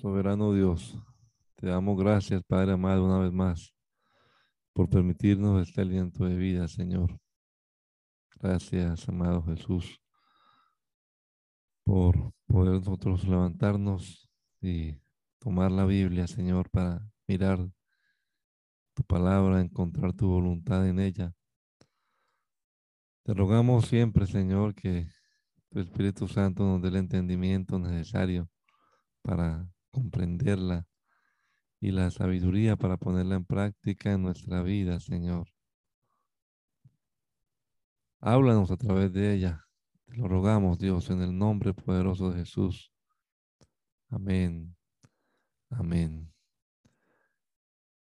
Soberano Dios, te damos gracias, Padre amado, una vez más, por permitirnos este aliento de vida, Señor. Gracias, amado Jesús, por poder nosotros levantarnos y tomar la Biblia, Señor, para mirar tu palabra, encontrar tu voluntad en ella. Te rogamos siempre, Señor, que tu Espíritu Santo nos dé el entendimiento necesario para comprenderla y la sabiduría para ponerla en práctica en nuestra vida, Señor. Háblanos a través de ella. Te lo rogamos, Dios, en el nombre poderoso de Jesús. Amén. Amén.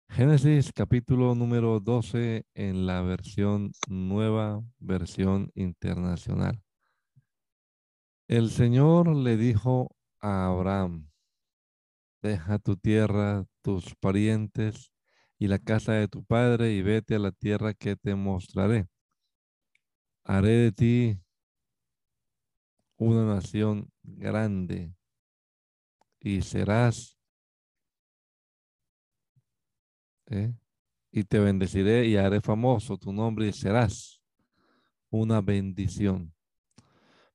Génesis capítulo número 12 en la versión nueva, versión internacional. El Señor le dijo a Abraham, deja tu tierra, tus parientes y la casa de tu padre y vete a la tierra que te mostraré. Haré de ti una nación grande y serás ¿eh? y te bendeciré y haré famoso tu nombre y serás una bendición.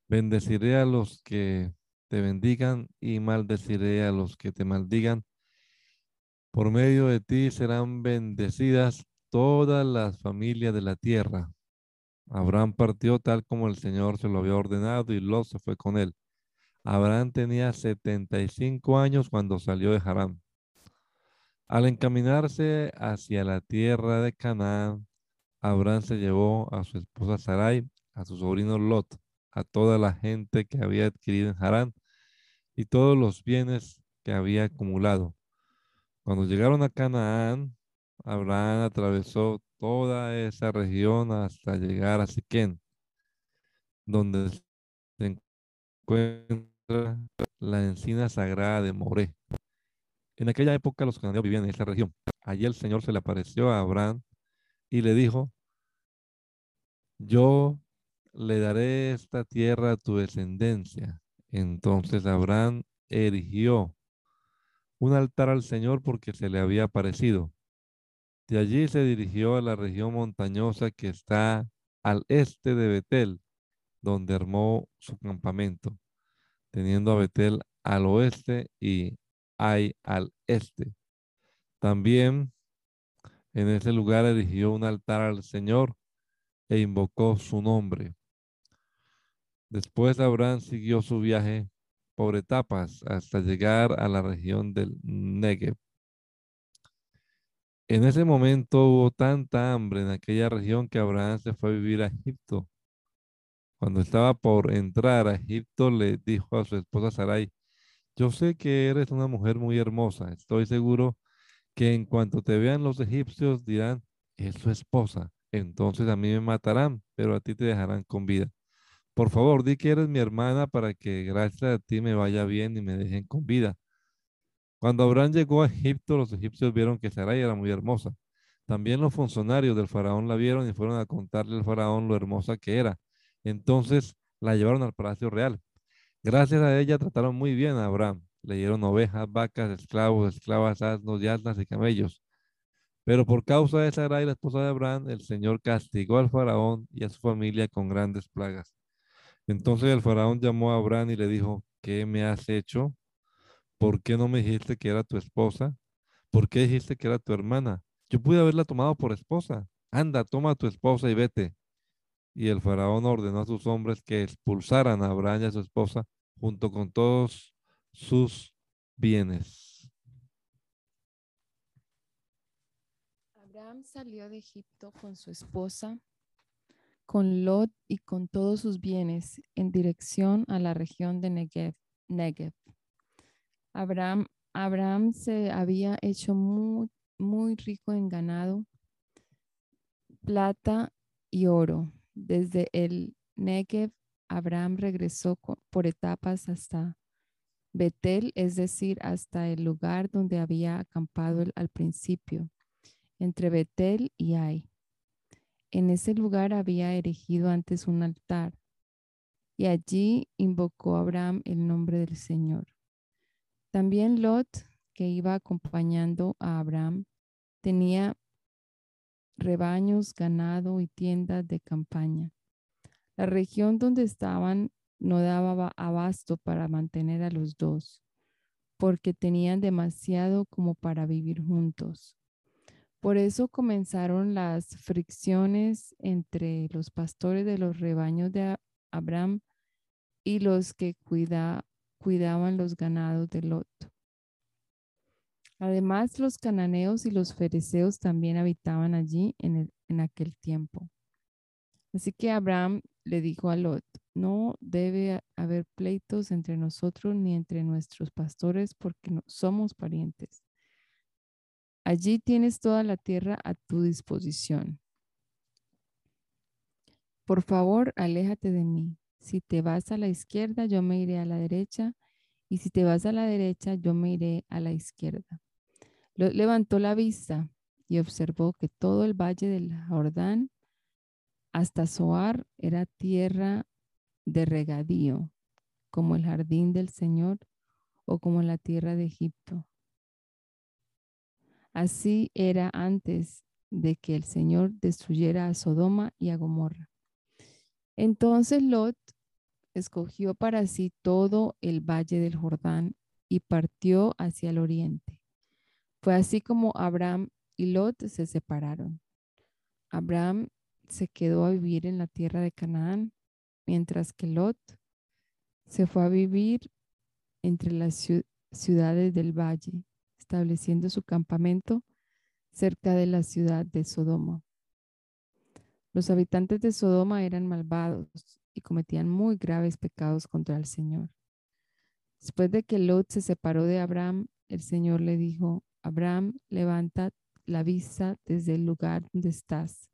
Bendeciré a los que te bendigan y maldeciré a los que te maldigan. Por medio de ti serán bendecidas todas las familias de la tierra. Abraham partió tal como el Señor se lo había ordenado y Lot se fue con él. Abraham tenía 75 años cuando salió de Harán. Al encaminarse hacia la tierra de Canaán, Abraham se llevó a su esposa Sarai, a su sobrino Lot, a toda la gente que había adquirido en Harán y todos los bienes que había acumulado. Cuando llegaron a Canaán, Abraham atravesó toda esa región hasta llegar a Siquén, donde se encuentra la encina sagrada de Moré. En aquella época los cananeos vivían en esa región. Allí el Señor se le apareció a Abraham y le dijo, yo le daré esta tierra a tu descendencia. Entonces Abraham erigió un altar al Señor porque se le había aparecido. De allí se dirigió a la región montañosa que está al este de Betel, donde armó su campamento, teniendo a Betel al oeste y Ai al este. También en ese lugar erigió un altar al Señor e invocó su nombre. Después Abraham siguió su viaje por etapas hasta llegar a la región del Negev. En ese momento hubo tanta hambre en aquella región que Abraham se fue a vivir a Egipto. Cuando estaba por entrar a Egipto, le dijo a su esposa Sarai, yo sé que eres una mujer muy hermosa. Estoy seguro que en cuanto te vean los egipcios dirán, es su esposa. Entonces a mí me matarán, pero a ti te dejarán con vida. Por favor, di que eres mi hermana para que gracias a ti me vaya bien y me dejen con vida. Cuando Abraham llegó a Egipto, los egipcios vieron que Sarai era muy hermosa. También los funcionarios del faraón la vieron y fueron a contarle al faraón lo hermosa que era. Entonces la llevaron al palacio real. Gracias a ella trataron muy bien a Abraham. Le dieron ovejas, vacas, esclavos, esclavas, asnos y y camellos. Pero por causa de Sarai, la esposa de Abraham, el Señor castigó al faraón y a su familia con grandes plagas. Entonces el faraón llamó a Abraham y le dijo, ¿qué me has hecho? ¿Por qué no me dijiste que era tu esposa? ¿Por qué dijiste que era tu hermana? Yo pude haberla tomado por esposa. Anda, toma a tu esposa y vete. Y el faraón ordenó a sus hombres que expulsaran a Abraham y a su esposa junto con todos sus bienes. Abraham salió de Egipto con su esposa con Lot y con todos sus bienes en dirección a la región de Negev. Abraham, Abraham se había hecho muy, muy rico en ganado, plata y oro. Desde el Negev, Abraham regresó por etapas hasta Betel, es decir, hasta el lugar donde había acampado al principio, entre Betel y Ai. En ese lugar había erigido antes un altar y allí invocó Abraham el nombre del Señor. También Lot, que iba acompañando a Abraham, tenía rebaños, ganado y tiendas de campaña. La región donde estaban no daba abasto para mantener a los dos, porque tenían demasiado como para vivir juntos. Por eso comenzaron las fricciones entre los pastores de los rebaños de Abraham y los que cuidaban los ganados de Lot. Además, los cananeos y los fereceos también habitaban allí en, en aquel tiempo. Así que Abraham le dijo a Lot, no debe haber pleitos entre nosotros ni entre nuestros pastores porque no somos parientes. Allí tienes toda la tierra a tu disposición. Por favor, aléjate de mí. Si te vas a la izquierda, yo me iré a la derecha, y si te vas a la derecha, yo me iré a la izquierda. levantó la vista y observó que todo el valle del Jordán hasta Zoar era tierra de regadío, como el jardín del Señor o como la tierra de Egipto. Así era antes de que el Señor destruyera a Sodoma y a Gomorra. Entonces Lot escogió para sí todo el valle del Jordán y partió hacia el oriente. Fue así como Abraham y Lot se separaron. Abraham se quedó a vivir en la tierra de Canaán, mientras que Lot se fue a vivir entre las ciudades del valle estableciendo su campamento cerca de la ciudad de Sodoma. Los habitantes de Sodoma eran malvados y cometían muy graves pecados contra el Señor. Después de que Lot se separó de Abraham, el Señor le dijo, Abraham, levanta la vista desde el lugar donde estás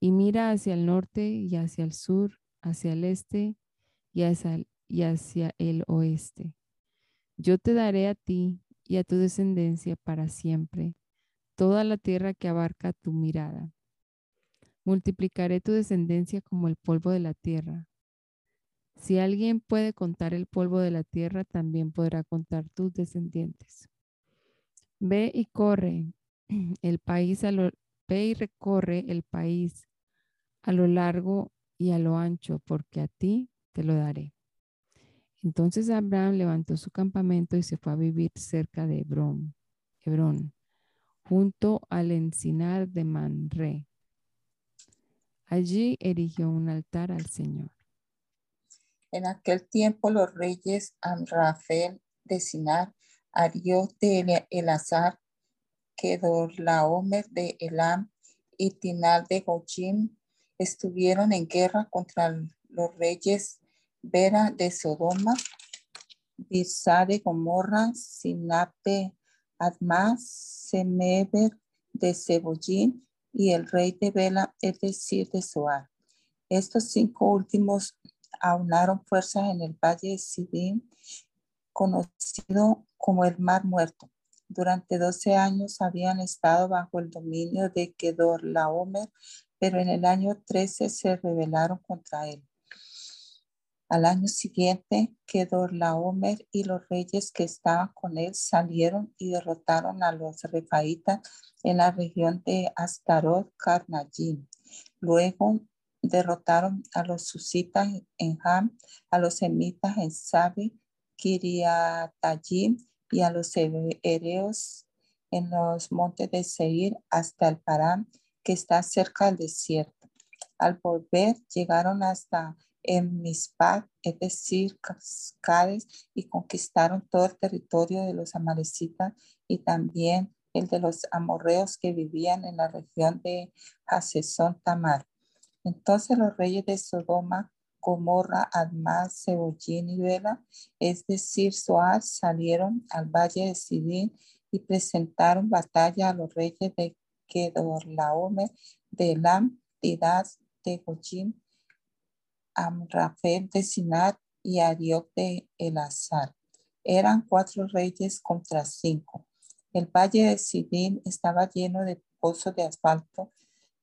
y mira hacia el norte y hacia el sur, hacia el este y hacia, y hacia el oeste. Yo te daré a ti y a tu descendencia para siempre toda la tierra que abarca tu mirada. Multiplicaré tu descendencia como el polvo de la tierra. Si alguien puede contar el polvo de la tierra, también podrá contar tus descendientes. Ve y corre el país a lo, y recorre el país a lo largo y a lo ancho, porque a ti te lo daré. Entonces Abraham levantó su campamento y se fue a vivir cerca de Hebrón, junto al encinar de Manre. Allí erigió un altar al Señor. En aquel tiempo los reyes Amrafel de Sinar, Ariot de Elazar, Kedorlaomer de Elam y Tinal de Gojim estuvieron en guerra contra los reyes Vera de Sodoma, Bisa de Gomorra, Sinape, Admas, Semeber de Cebollín y el rey de Bela, es decir, de Soar. Estos cinco últimos aunaron fuerzas en el valle de Sidín, conocido como el Mar Muerto. Durante 12 años habían estado bajo el dominio de Kedor Laomer, pero en el año 13 se rebelaron contra él. Al año siguiente, Kedorlaomer y los reyes que estaban con él salieron y derrotaron a los refaitas en la región de Astarot Karnayim. Luego derrotaron a los susitas en Ham, a los semitas en Sabi, Kiriatayim y a los hereos en los montes de Seir hasta el Parán, que está cerca del desierto. Al volver, llegaron hasta en Mispad, es decir, Cades, y conquistaron todo el territorio de los amalecitas y también el de los amorreos que vivían en la región de Hasesón Tamar. Entonces los reyes de Sodoma, Gomorra, Admás, Cebollín y Vela, es decir, Soaz, salieron al valle de Sidín y presentaron batalla a los reyes de Kedorlaomer, de Elam, de Gojim, Amrafel de Sinat y Ariok de Elazar. Eran cuatro reyes contra cinco. El valle de Sidín estaba lleno de pozos de asfalto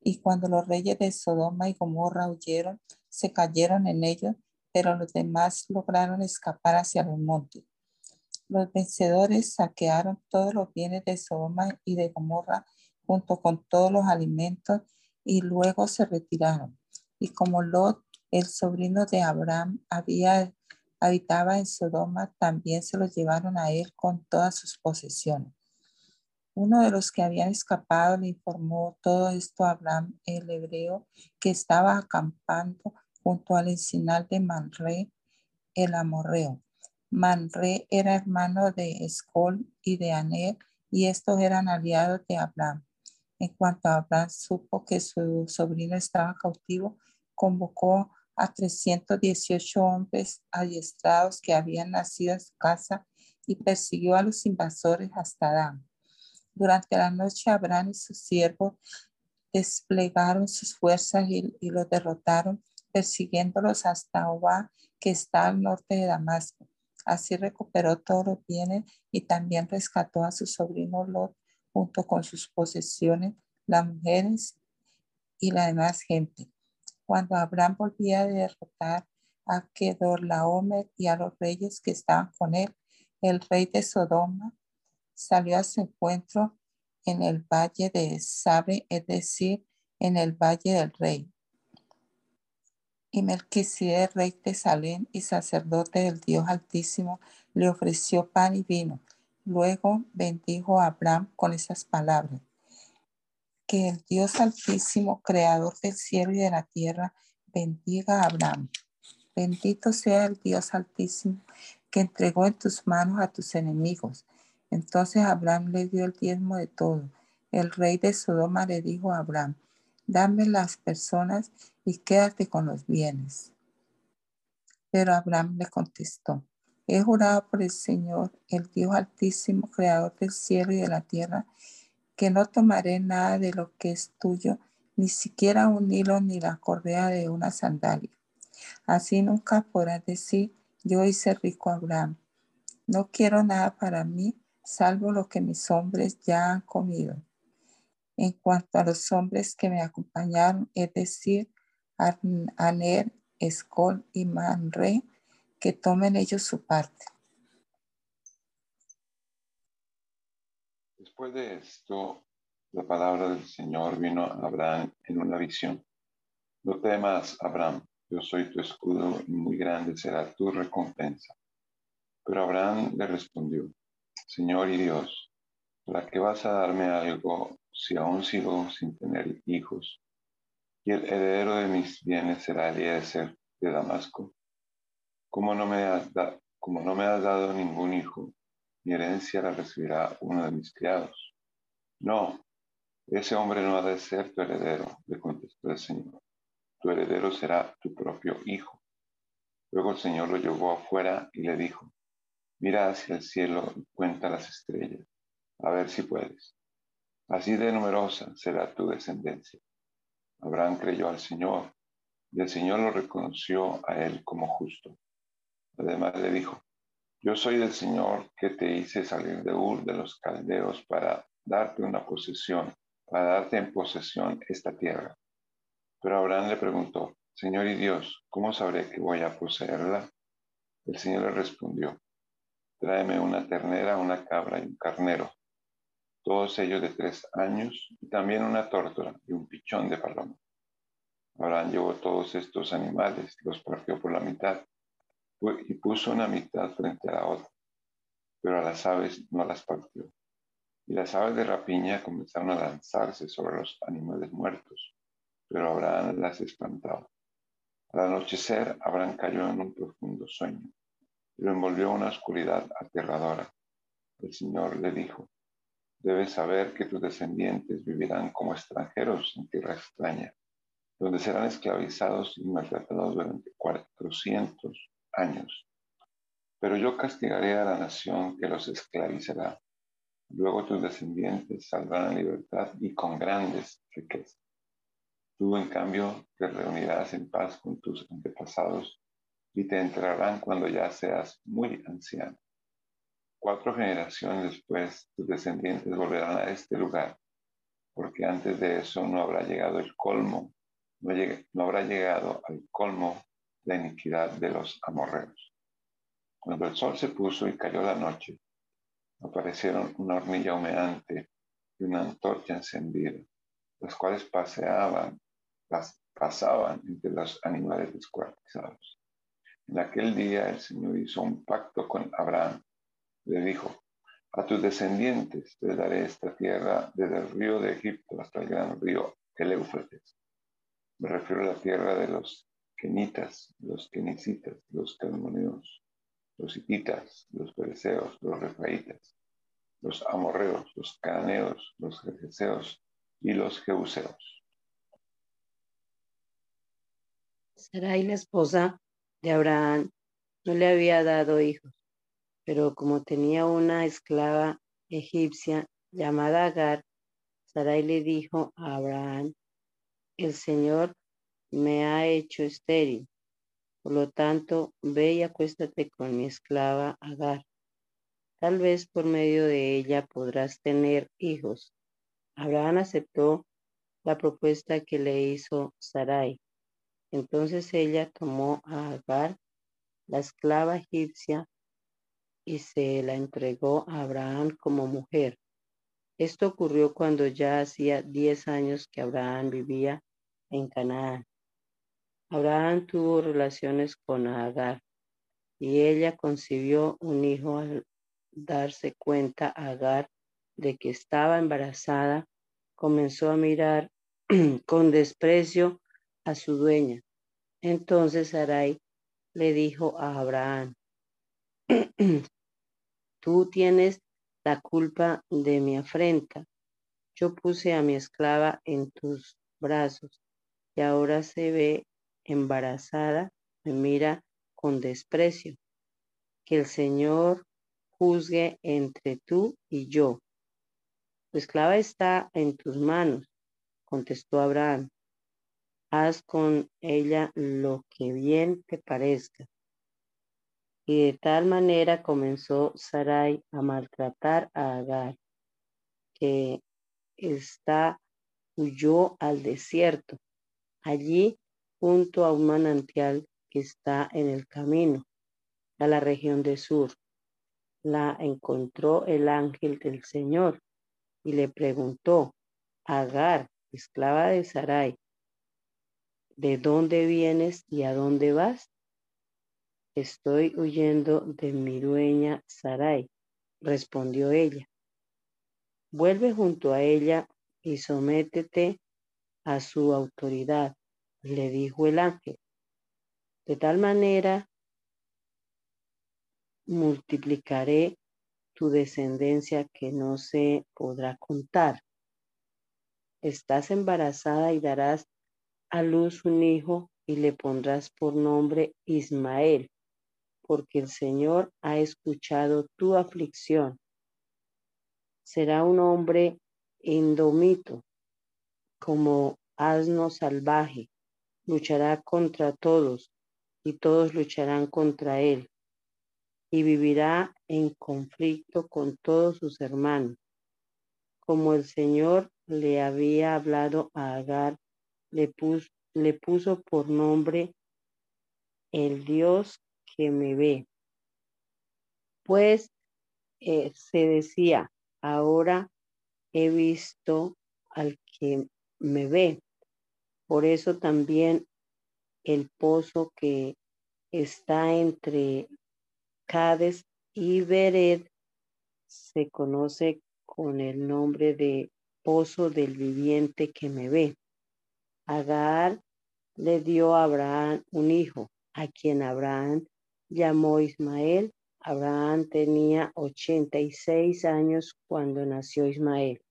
y cuando los reyes de Sodoma y Gomorra huyeron, se cayeron en ellos, pero los demás lograron escapar hacia los montes. Los vencedores saquearon todos los bienes de Sodoma y de Gomorra junto con todos los alimentos y luego se retiraron. Y como Lot, el sobrino de Abraham, había habitaba en Sodoma, también se los llevaron a él con todas sus posesiones. Uno de los que habían escapado le informó todo esto a Abraham, el hebreo, que estaba acampando junto al encinal de Manre, el amorreo. Manre era hermano de Escol y de Aner, y estos eran aliados de Abraham. En cuanto Abraham supo que su sobrino estaba cautivo, convocó a 318 hombres adiestrados que habían nacido en su casa y persiguió a los invasores hasta Dan. Durante la noche Abraham y sus siervos desplegaron sus fuerzas y, los derrotaron, persiguiéndolos hasta Oba, que está al norte de Damasco. Así recuperó todos los bienes y también rescató a su sobrino Lot junto con sus posesiones, las mujeres y la demás gente. Cuando Abraham volvía a derrotar a Kedorlaomer y a los reyes que estaban con él, el rey de Sodoma salió a su encuentro en el valle de Sabe, es decir, en el valle del rey. Y Melquisedec, rey de Salem y sacerdote del Dios Altísimo, le ofreció pan y vino. Luego bendijo a Abraham con esas palabras que el Dios Altísimo, Creador del cielo y de la tierra, bendiga a Abraham. Bendito sea el Dios Altísimo que entregó en tus manos a tus enemigos. Entonces Abraham le dio el diezmo de todo. El rey de Sodoma le dijo a Abraham, dame las personas y quédate con los bienes. Pero Abraham le contestó, he jurado por el Señor, el Dios Altísimo, Creador del cielo y de la tierra, que no tomaré nada de lo que es tuyo, ni siquiera un hilo ni la correa de una sandalia. Así nunca podrás decir, yo hice rico a Abraham. No quiero nada para mí, salvo lo que mis hombres ya han comido. En cuanto a los hombres que me acompañaron, es decir, Aner, Escol y Manre, que tomen ellos su parte. Después de esto, la palabra del Señor vino a Abraham en una visión. No temas, Abraham, yo soy tu escudo y muy grande será tu recompensa. Pero Abraham le respondió, Señor y Dios, ¿para qué vas a darme algo si aún sigo sin tener hijos? Y el heredero de mis bienes será Eliezer de Damasco. ¿Cómo no me has, como no me has dado ningún hijo, mi herencia la recibirá uno de mis criados. No, ese hombre no ha de ser tu heredero, le contestó el Señor. Tu heredero será tu propio hijo. Luego el Señor lo llevó afuera y le dijo, mira hacia el cielo y cuenta las estrellas, a ver si puedes. Así de numerosa será tu descendencia. Abraham creyó al Señor y el Señor lo reconoció a él como justo. Además le dijo, yo soy el Señor que te hice salir de Ur de los caldeos para darte una posesión, para darte en posesión esta tierra. Pero Abraham le preguntó, Señor y Dios, ¿cómo sabré que voy a poseerla? El Señor le respondió, tráeme una ternera, una cabra y un carnero, todos ellos de tres años, y también una tórtola y un pichón de paloma. Abraham llevó todos estos animales, los partió por la mitad y puso una mitad frente a la otra, pero a las aves no las partió. Y las aves de rapiña comenzaron a lanzarse sobre los animales muertos, pero Abraham las espantaba. Al anochecer, Abraham cayó en un profundo sueño y lo envolvió una oscuridad aterradora. El Señor le dijo, debes saber que tus descendientes vivirán como extranjeros en tierra extraña, donde serán esclavizados y maltratados durante cuatrocientos años. Pero yo castigaré a la nación que los esclavizará. Luego tus descendientes saldrán en libertad y con grandes riquezas. Tú, en cambio, te reunirás en paz con tus antepasados y te enterrarán cuando ya seas muy anciano. Cuatro generaciones después, tus descendientes volverán a este lugar, porque antes de eso no habrá llegado el colmo, no, no habrá llegado al colmo la iniquidad de los amorreos. Cuando el sol se puso y cayó la noche, aparecieron una hornilla humeante y una antorcha encendida, los cuales paseaban, pasaban entre los animales descuartizados. En aquel día el Señor hizo un pacto con Abraham. Le dijo, a tus descendientes te daré esta tierra desde el río de Egipto hasta el gran río, el Éufrates. Me refiero a la tierra de los kenitas, los kenicitas, los calmoneos, los hititas, los pereceos, los refaitas, los amorreos, los cananeos, los jeseos y los jeuseos. Sarai, la esposa de Abraham, no le había dado hijos, pero como tenía una esclava egipcia llamada Agar, Sarai le dijo a Abraham, el Señor me ha hecho estéril. Por lo tanto, ve y acuéstate con mi esclava Agar. Tal vez por medio de ella podrás tener hijos. Abraham aceptó la propuesta que le hizo Sarai. Entonces ella tomó a Agar, la esclava egipcia, y se la entregó a Abraham como mujer. Esto ocurrió cuando ya hacía diez años que Abraham vivía en Canaán. Abraham tuvo relaciones con Agar y ella concibió un hijo al darse cuenta Agar de que estaba embarazada, comenzó a mirar con desprecio a su dueña. Entonces Sarai le dijo a Abraham, tú tienes la culpa de mi afrenta. Yo puse a mi esclava en tus brazos y ahora se ve embarazada me mira con desprecio. Que el Señor juzgue entre tú y yo. Tu esclava está en tus manos, contestó Abraham. Haz con ella lo que bien te parezca. Y de tal manera comenzó Sarai a maltratar a Agar, que está huyó al desierto. Allí junto a un manantial que está en el camino a la región de Sur. La encontró el ángel del Señor y le preguntó, Agar, esclava de Sarai, ¿de dónde vienes y a dónde vas? Estoy huyendo de mi dueña Sarai, respondió ella. Vuelve junto a ella y sométete a su autoridad le dijo el ángel, de tal manera multiplicaré tu descendencia que no se podrá contar. Estás embarazada y darás a luz un hijo y le pondrás por nombre Ismael, porque el Señor ha escuchado tu aflicción. Será un hombre indomito, como asno salvaje luchará contra todos y todos lucharán contra él y vivirá en conflicto con todos sus hermanos. Como el Señor le había hablado a Agar, le puso, le puso por nombre el Dios que me ve. Pues eh, se decía, ahora he visto al que me ve. Por eso también el pozo que está entre Cades y Bered se conoce con el nombre de pozo del viviente que me ve. Agar le dio a Abraham un hijo, a quien Abraham llamó Ismael. Abraham tenía 86 años cuando nació Ismael.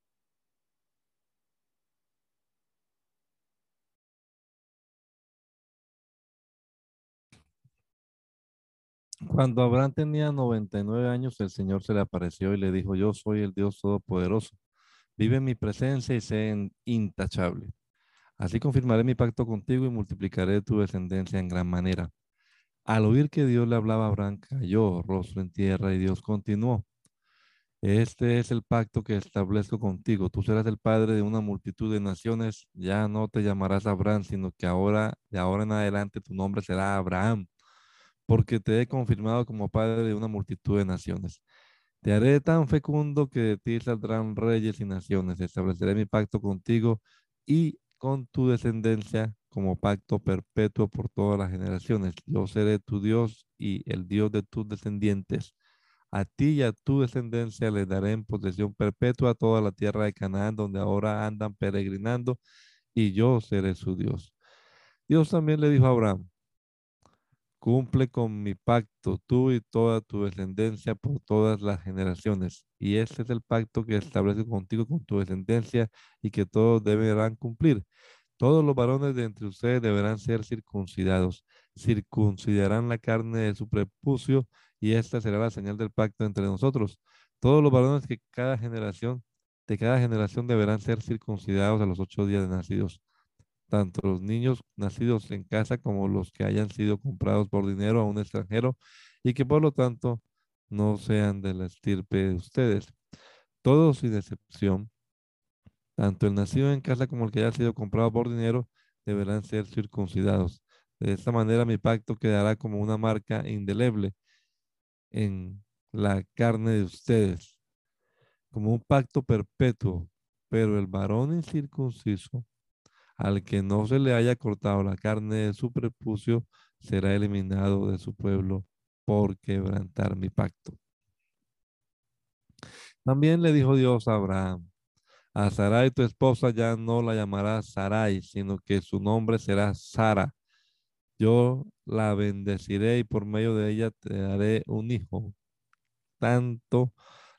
Cuando Abraham tenía 99 años, el Señor se le apareció y le dijo, yo soy el Dios Todopoderoso. Vive en mi presencia y sé intachable. Así confirmaré mi pacto contigo y multiplicaré tu descendencia en gran manera. Al oír que Dios le hablaba a Abraham, cayó rostro en tierra y Dios continuó. Este es el pacto que establezco contigo. Tú serás el padre de una multitud de naciones. Ya no te llamarás Abraham, sino que ahora, de ahora en adelante, tu nombre será Abraham porque te he confirmado como padre de una multitud de naciones. Te haré tan fecundo que de ti saldrán reyes y naciones. Estableceré mi pacto contigo y con tu descendencia como pacto perpetuo por todas las generaciones. Yo seré tu Dios y el Dios de tus descendientes. A ti y a tu descendencia le daré en posesión perpetua toda la tierra de Canaán, donde ahora andan peregrinando, y yo seré su Dios. Dios también le dijo a Abraham, cumple con mi pacto, tú y toda tu descendencia por todas las generaciones. Y este es el pacto que establece contigo, con tu descendencia, y que todos deberán cumplir. Todos los varones de entre ustedes deberán ser circuncidados. Circuncidarán la carne de su prepucio, y esta será la señal del pacto entre nosotros. Todos los varones que cada generación, de cada generación deberán ser circuncidados a los ocho días de nacidos tanto los niños nacidos en casa como los que hayan sido comprados por dinero a un extranjero y que por lo tanto no sean de la estirpe de ustedes. Todos sin excepción, tanto el nacido en casa como el que haya sido comprado por dinero, deberán ser circuncidados. De esta manera mi pacto quedará como una marca indeleble en la carne de ustedes, como un pacto perpetuo, pero el varón incircunciso al que no se le haya cortado la carne de su prepucio, será eliminado de su pueblo por quebrantar mi pacto. También le dijo Dios a Abraham, a Sarai tu esposa ya no la llamarás Sarai, sino que su nombre será Sara. Yo la bendeciré y por medio de ella te daré un hijo. Tanto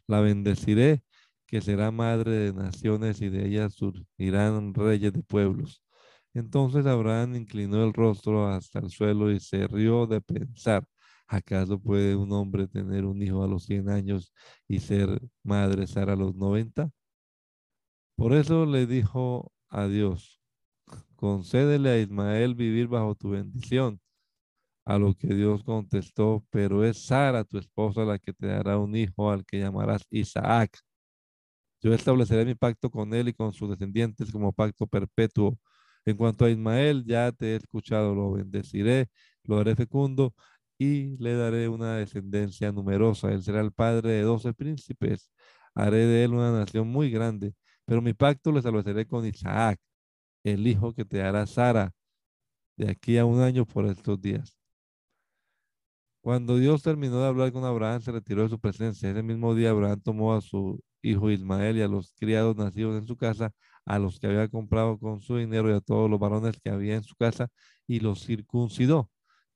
la bendeciré que será madre de naciones y de ella surgirán reyes de pueblos. Entonces Abraham inclinó el rostro hasta el suelo y se rió de pensar, ¿acaso puede un hombre tener un hijo a los 100 años y ser madre Sara a los 90? Por eso le dijo a Dios, concédele a Ismael vivir bajo tu bendición. A lo que Dios contestó, pero es Sara, tu esposa, la que te dará un hijo al que llamarás Isaac. Yo estableceré mi pacto con él y con sus descendientes como pacto perpetuo. En cuanto a Ismael, ya te he escuchado, lo bendeciré, lo haré fecundo y le daré una descendencia numerosa. Él será el padre de doce príncipes. Haré de él una nación muy grande. Pero mi pacto lo estableceré con Isaac, el hijo que te hará Sara, de aquí a un año por estos días. Cuando Dios terminó de hablar con Abraham, se retiró de su presencia. Ese mismo día Abraham tomó a su hijo Ismael y a los criados nacidos en su casa, a los que había comprado con su dinero y a todos los varones que había en su casa, y los circuncidó,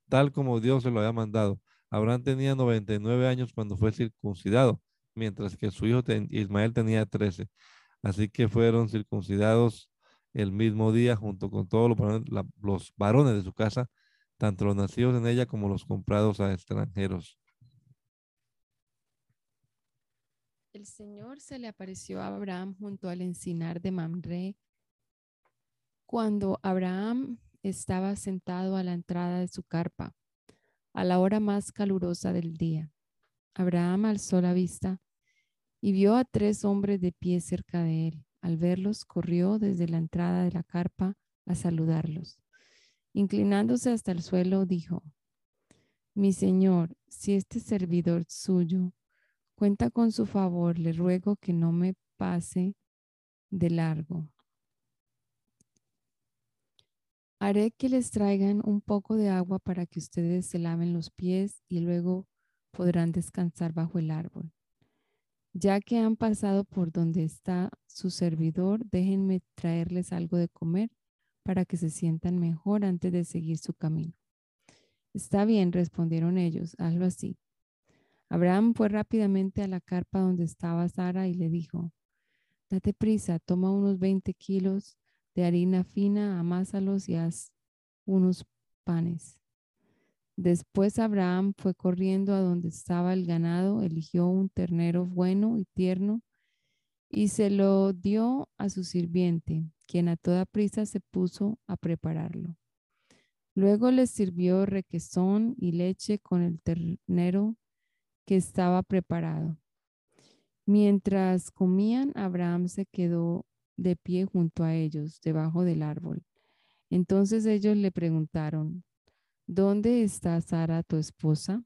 tal como Dios se lo había mandado. Abraham tenía 99 años cuando fue circuncidado, mientras que su hijo Ismael tenía 13. Así que fueron circuncidados el mismo día junto con todos los los varones de su casa, tanto los nacidos en ella como los comprados a extranjeros. El Señor se le apareció a Abraham junto al encinar de Mamre cuando Abraham estaba sentado a la entrada de su carpa, a la hora más calurosa del día. Abraham alzó la vista y vio a tres hombres de pie cerca de él. Al verlos, corrió desde la entrada de la carpa a saludarlos. Inclinándose hasta el suelo, dijo, Mi Señor, si este servidor suyo Cuenta con su favor, le ruego que no me pase de largo. Haré que les traigan un poco de agua para que ustedes se laven los pies y luego podrán descansar bajo el árbol. Ya que han pasado por donde está su servidor, déjenme traerles algo de comer para que se sientan mejor antes de seguir su camino. Está bien, respondieron ellos, hazlo así. Abraham fue rápidamente a la carpa donde estaba Sara y le dijo, date prisa, toma unos 20 kilos de harina fina, amásalos y haz unos panes. Después Abraham fue corriendo a donde estaba el ganado, eligió un ternero bueno y tierno y se lo dio a su sirviente, quien a toda prisa se puso a prepararlo. Luego les sirvió requesón y leche con el ternero que estaba preparado. Mientras comían, Abraham se quedó de pie junto a ellos, debajo del árbol. Entonces ellos le preguntaron, ¿dónde está Sara, tu esposa?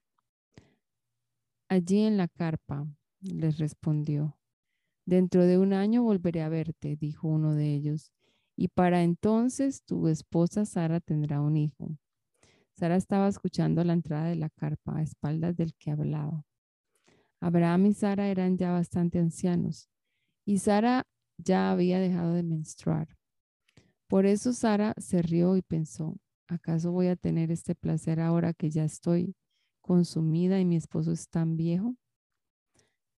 Allí en la carpa, les respondió. Dentro de un año volveré a verte, dijo uno de ellos, y para entonces tu esposa Sara tendrá un hijo. Sara estaba escuchando la entrada de la carpa a espaldas del que hablaba. Abraham y Sara eran ya bastante ancianos y Sara ya había dejado de menstruar. Por eso Sara se rió y pensó, ¿acaso voy a tener este placer ahora que ya estoy consumida y mi esposo es tan viejo?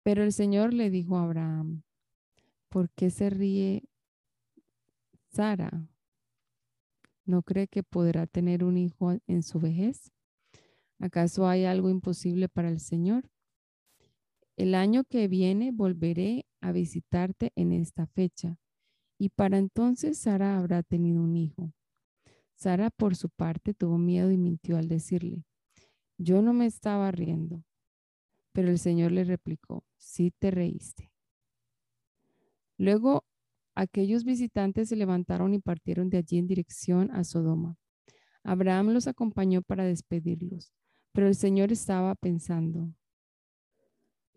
Pero el Señor le dijo a Abraham, ¿por qué se ríe Sara? ¿No cree que podrá tener un hijo en su vejez? ¿Acaso hay algo imposible para el Señor? El año que viene volveré a visitarte en esta fecha y para entonces Sara habrá tenido un hijo. Sara, por su parte, tuvo miedo y mintió al decirle, yo no me estaba riendo. Pero el Señor le replicó, sí te reíste. Luego aquellos visitantes se levantaron y partieron de allí en dirección a Sodoma. Abraham los acompañó para despedirlos, pero el Señor estaba pensando,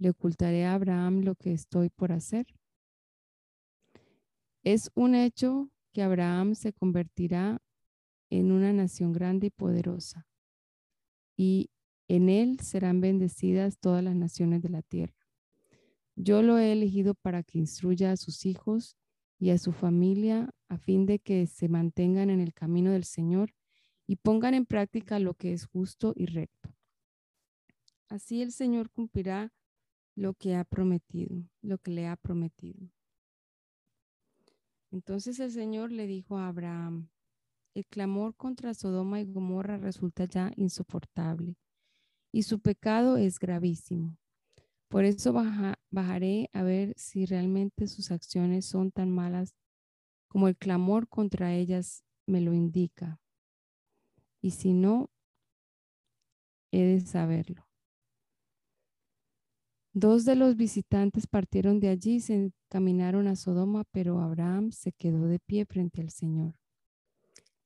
¿le ocultaré a Abraham lo que estoy por hacer? Es un hecho que Abraham se convertirá en una nación grande y poderosa, y en él serán bendecidas todas las naciones de la tierra. Yo lo he elegido para que instruya a sus hijos y a su familia a fin de que se mantengan en el camino del Señor y pongan en práctica lo que es justo y recto. Así el Señor cumplirá lo que ha prometido, lo que le ha prometido. Entonces el Señor le dijo a Abraham, el clamor contra Sodoma y Gomorra resulta ya insoportable y su pecado es gravísimo. Por eso bajaré a ver si realmente sus acciones son tan malas como el clamor contra ellas me lo indica. Y si no, he de saberlo. Dos de los visitantes partieron de allí y se encaminaron a Sodoma, pero Abraham se quedó de pie frente al Señor.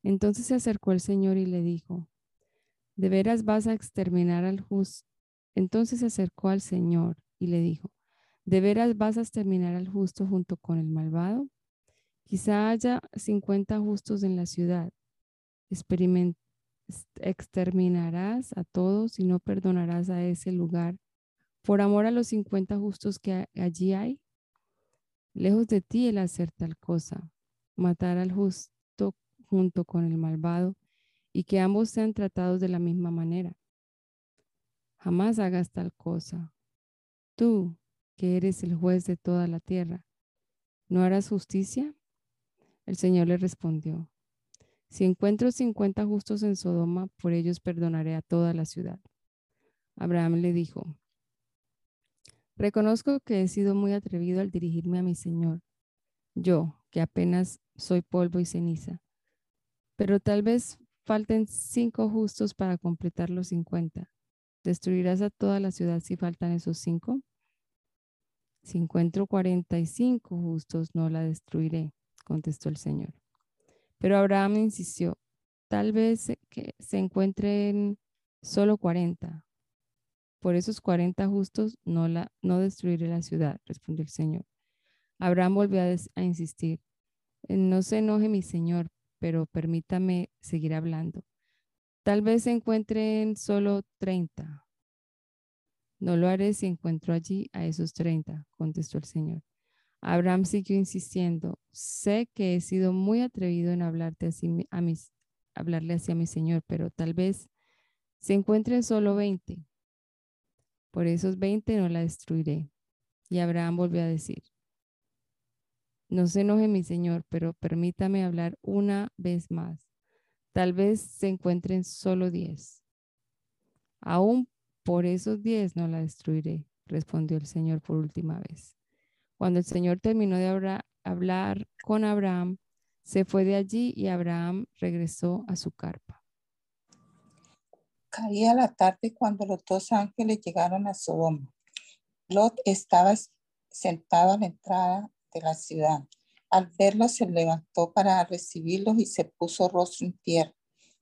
Entonces se acercó el Señor y le dijo, ¿de veras vas a exterminar al justo? Entonces se acercó al Señor y le dijo, ¿de veras vas a exterminar al justo junto con el malvado? Quizá haya cincuenta justos en la ciudad. exterminarás a todos y no perdonarás a ese lugar por amor a los 50 justos que allí hay? Lejos de ti el hacer tal cosa, matar al justo junto con el malvado y que ambos sean tratados de la misma manera. Jamás hagas tal cosa. Tú, que eres el juez de toda la tierra, ¿no harás justicia? El Señor le respondió, si encuentro 50 justos en Sodoma, por ellos perdonaré a toda la ciudad. Abraham le dijo, Reconozco que he sido muy atrevido al dirigirme a mi Señor, yo, que apenas soy polvo y ceniza. Pero tal vez falten cinco justos para completar los cincuenta. ¿Destruirás a toda la ciudad si faltan esos cinco? Si encuentro cuarenta y cinco justos, no la destruiré, contestó el Señor. Pero Abraham insistió, tal vez que se encuentren solo cuarenta por esos cuarenta justos no, la, no destruiré la ciudad, respondió el Señor. Abraham volvió a, insistir, eh, no se enoje mi Señor, pero permítame seguir hablando. Tal vez se encuentren solo treinta. No lo haré si encuentro allí a esos treinta, contestó el Señor. Abraham siguió insistiendo, sé que he sido muy atrevido en hablarte así a mis, hablarle así a mi Señor, pero tal vez se encuentren solo veinte. Por esos veinte no la destruiré. Y Abraham volvió a decir, no se enoje mi señor, pero permítame hablar una vez más. Tal vez se encuentren solo diez. Aún por esos diez no la destruiré, respondió el Señor por última vez. Cuando el Señor terminó de hablar con Abraham, se fue de allí y Abraham regresó a su carpa. Caía la tarde cuando los dos ángeles llegaron a Sodoma. Lot estaba sentado a la entrada de la ciudad. Al verlos se levantó para recibirlos y se puso rostro en tierra.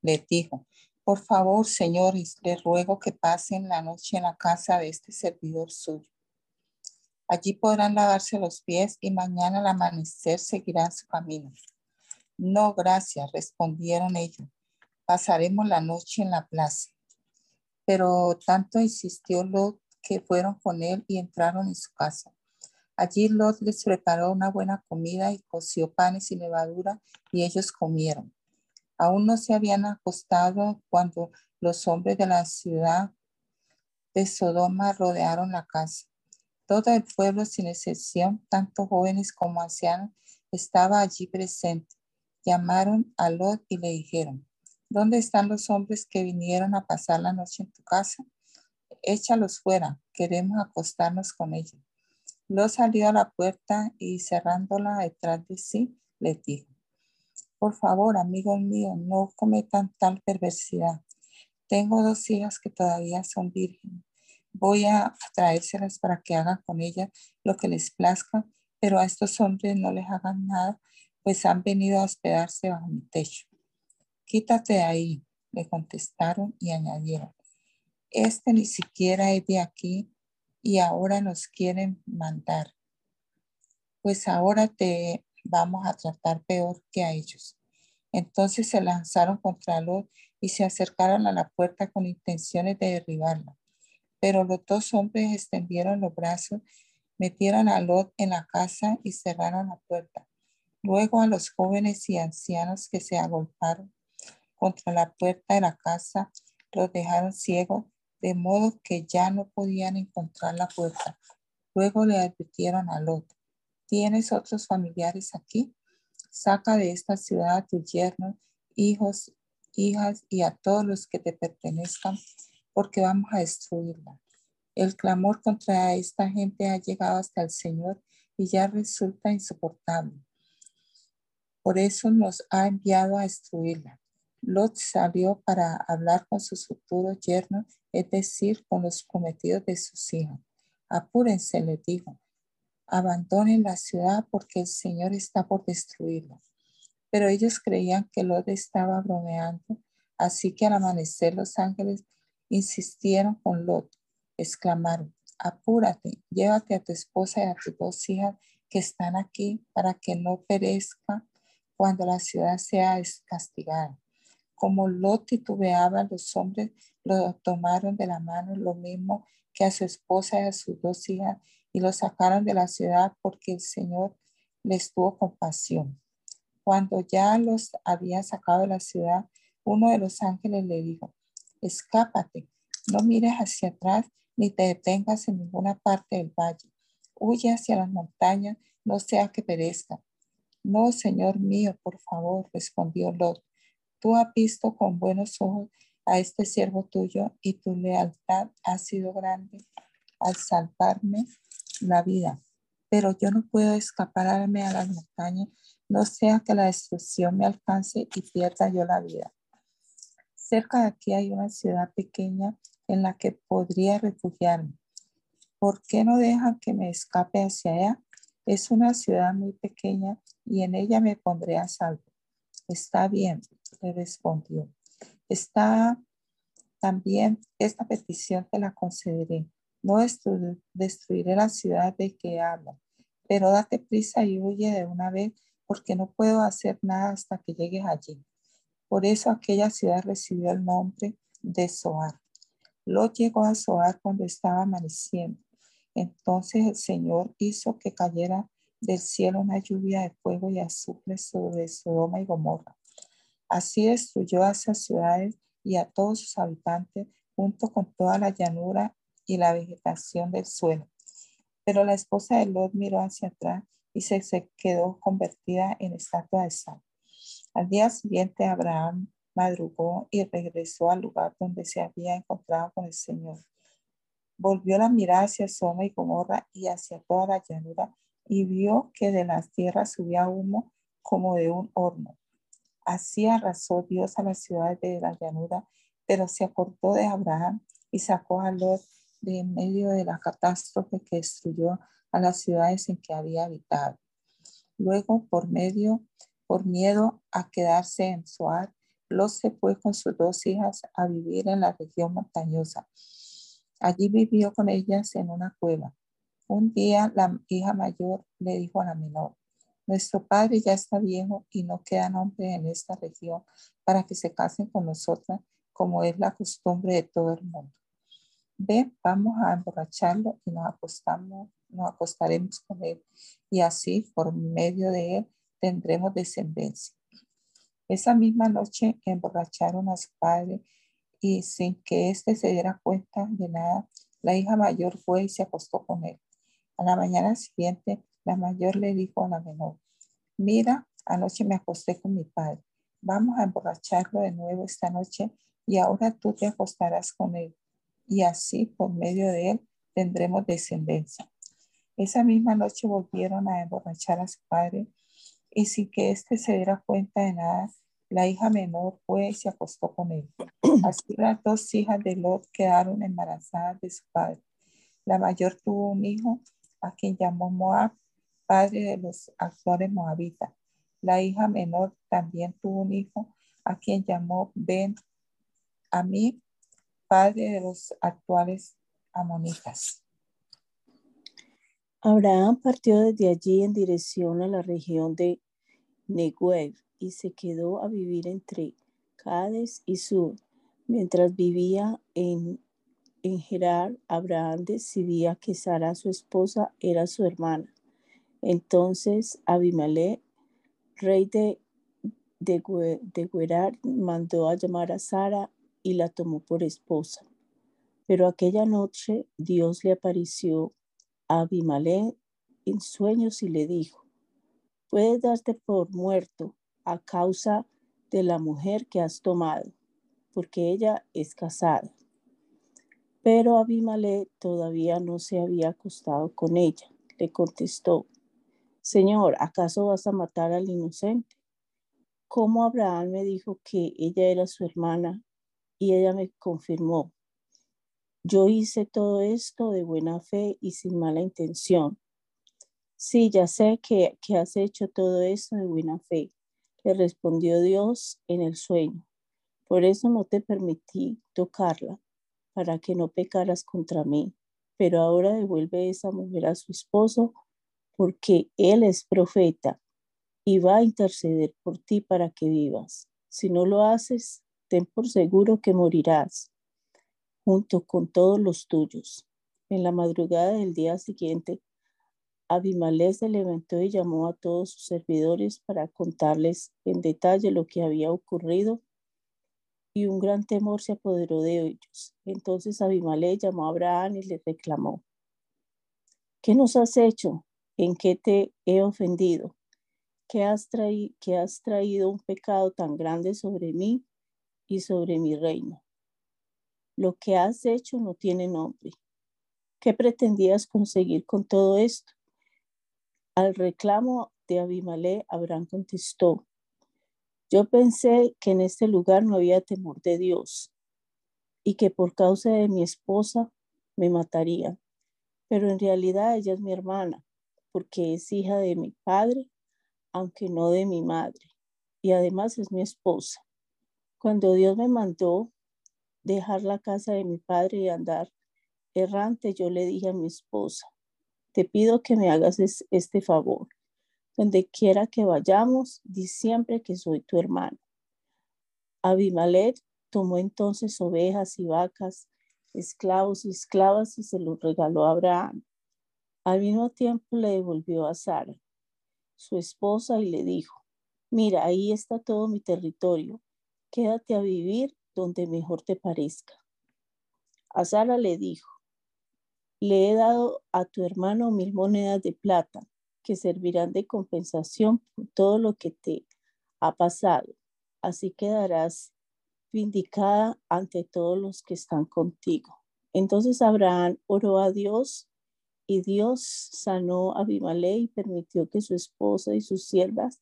Les dijo, Por favor, señores, les ruego que pasen la noche en la casa de este servidor suyo. Allí podrán lavarse los pies y mañana al amanecer seguirán su camino. No, gracias, respondieron ellos. Pasaremos la noche en la plaza. Pero tanto insistió Lot que fueron con él y entraron en su casa. Allí Lot les preparó una buena comida y coció panes y levadura y ellos comieron. Aún no se habían acostado cuando los hombres de la ciudad de Sodoma rodearon la casa. Todo el pueblo, sin excepción, tanto jóvenes como ancianos, estaba allí presente. Llamaron a Lot y le dijeron, ¿dónde están los hombres que vinieron a pasar la noche en tu casa? Échalos fuera, queremos acostarnos con ellos. Lot salió a la puerta y cerrándola detrás de sí, le dijo, por favor, amigos míos, no cometan tal perversidad. Tengo dos hijas que todavía son vírgenes voy a traérselas para que hagan con ellas lo que les plazca, pero a estos hombres no les hagan nada, pues han venido a hospedarse bajo mi techo. Quítate de ahí, le contestaron y añadieron. Este ni siquiera es de aquí y ahora nos quieren mandar. Pues ahora te vamos a tratar peor que a ellos. Entonces se lanzaron contra Lot y se acercaron a la puerta con intenciones de derribarla. Pero los dos hombres extendieron los brazos, metieron a Lot en la casa y cerraron la puerta. Luego a los jóvenes y ancianos que se agolparon contra la puerta de la casa, los dejaron ciegos, de modo que ya no podían encontrar la puerta. Luego le advirtieron a Lot, ¿tienes otros familiares aquí? Saca de esta ciudad a tus yernos, hijos, hijas y a todos los que te pertenezcan porque vamos a destruirla. El clamor contra esta gente ha llegado hasta el Señor y ya resulta insoportable. Por eso nos ha enviado a destruirla. Lot salió para hablar con sus futuros yernos, es decir, con los prometidos de sus hijos. Apúrense, les dijo. Abandonen la ciudad porque el Señor está por destruirla. Pero ellos creían que Lot estaba bromeando, así que al amanecer los ángeles Insistieron con Lot, exclamaron, apúrate, llévate a tu esposa y a tus dos hijas que están aquí para que no perezca cuando la ciudad sea castigada. Como Lot titubeaba, los hombres lo tomaron de la mano, lo mismo que a su esposa y a sus dos hijas, y lo sacaron de la ciudad porque el Señor les tuvo compasión. Cuando ya los había sacado de la ciudad, uno de los ángeles le dijo, escápate, no mires hacia atrás ni te detengas en ninguna parte del valle. Huye hacia las montañas, no sea que perezca. No, Señor mío, por favor, respondió Lot. Tú has visto con buenos ojos a este siervo tuyo y tu lealtad ha sido grande al salvarme la vida. Pero yo no puedo escaparme a las montañas, no sea que la destrucción me alcance y pierda yo la vida. Cerca de aquí hay una ciudad pequeña en la que podría refugiarme. ¿Por qué no dejan que me escape hacia allá? Es una ciudad muy pequeña y en ella me pondré a salvo. Está bien, le respondió. Está también esta petición te la concederé. No destruiré la ciudad de que habla, pero date prisa y huye de una vez porque no puedo hacer nada hasta que llegues allí. Por eso aquella ciudad recibió el nombre de Zoar. Lot llegó a Zoar cuando estaba amaneciendo. Entonces el Señor hizo que cayera del cielo una lluvia de fuego y azufre sobre Sodoma y Gomorra. Así destruyó a esas ciudades y a todos sus habitantes junto con toda la llanura y la vegetación del suelo. Pero la esposa de Lot miró hacia atrás y se, se quedó convertida en estatua de sal. Al día siguiente Abraham madrugó y regresó al lugar donde se había encontrado con el Señor. Volvió la mirada hacia Soma y Gomorra y hacia toda la llanura y vio que de las tierras subía humo como de un horno. Así arrasó Dios a las ciudades de la llanura, pero se acordó de Abraham y sacó a Lot de en medio de la catástrofe que destruyó a las ciudades en que había habitado. Luego, por medio por miedo a quedarse en Zoar, Lot se fue con sus dos hijas a vivir en la región montañosa. Allí vivió con ellas en una cueva. Un día la hija mayor le dijo a la menor, nuestro padre ya está viejo y no queda hombre en esta región para que se casen con nosotras, como es la costumbre de todo el mundo. Ven, vamos a emborracharlo y nos acostamos, nos acostaremos con él, y así por medio de él tendremos descendencia. Esa misma noche emborracharon a su padre y sin que éste se diera cuenta de nada, la hija mayor fue y se acostó con él. A la mañana siguiente, la mayor le dijo a la menor, mira, anoche me acosté con mi padre. Vamos a emborracharlo de nuevo esta noche y ahora tú te acostarás con él. Y así, por medio de él, tendremos descendencia. Esa misma noche volvieron a emborrachar a su padre y sin que éste se diera cuenta de nada, la hija menor fue y se acostó con él. Así las dos hijas de Lot quedaron embarazadas de su padre. La mayor tuvo un hijo a quien llamó Moab, padre de los actuales moabitas. La hija menor también tuvo un hijo a quien llamó Ben Ami, padre de los actuales amonitas. Abraham partió desde allí en dirección a la región de Negev y se quedó a vivir entre Cades y Sur. Mientras vivía en, en Abraham decidía que Sara, su esposa, era su hermana. Entonces Abimelech, rey de, de, Gerar, mandó a llamar a Sara y la tomó por esposa. Pero aquella noche Dios le apareció a Abimelech en sueños y le dijo, puedes darte por muerto a causa de la mujer que has tomado, porque ella es casada. Pero Abimelech todavía no se había acostado con ella. Le contestó, Señor, ¿acaso vas a matar al inocente? Como Abraham me dijo que ella era su hermana y ella me confirmó. Yo hice todo esto de buena fe y sin mala intención. Sí, ya sé que, has hecho todo esto de buena fe, le respondió Dios en el sueño. Por eso no te permití tocarla, para que no pecaras contra mí. Pero ahora devuelve esa mujer a su esposo, porque él es profeta y va a interceder por ti para que vivas. Si no lo haces, ten por seguro que morirás junto con todos los tuyos. En la madrugada del día siguiente, Abimelech se levantó y llamó a todos sus servidores para contarles en detalle lo que había ocurrido y un gran temor se apoderó de ellos. Entonces Abimelech llamó a Abraham y le reclamó, ¿qué nos has hecho? ¿En qué te he ofendido? ¿Qué has, ¿Qué has traído un pecado tan grande sobre mí y sobre mi reino? Lo que has hecho no tiene nombre. ¿Qué pretendías conseguir con todo esto? Al reclamo de Abimelech, Abraham contestó, yo pensé que en este lugar no había temor de Dios y que por causa de mi esposa me matarían, pero en realidad ella es mi hermana, porque es hija de mi padre, aunque no de mi madre, y además es mi esposa. Cuando Dios me mandó dejar la casa de mi padre y andar errante, yo le dije a mi esposa, te pido que me hagas este favor. Donde quiera que vayamos, di siempre que soy tu hermano. Abimelech tomó entonces ovejas y vacas, esclavos y esclavas y se los regaló a Abraham. Al mismo tiempo le devolvió a Sara, su esposa, y le dijo, mira, ahí está todo mi territorio, quédate a vivir donde mejor te parezca. A Sara le dijo, le he dado a tu hermano mil monedas de plata que servirán de compensación por todo lo que te ha pasado. Así quedarás vindicada ante todos los que están contigo. Entonces Abraham oró a Dios y Dios sanó a Abimelech y permitió que su esposa y sus siervas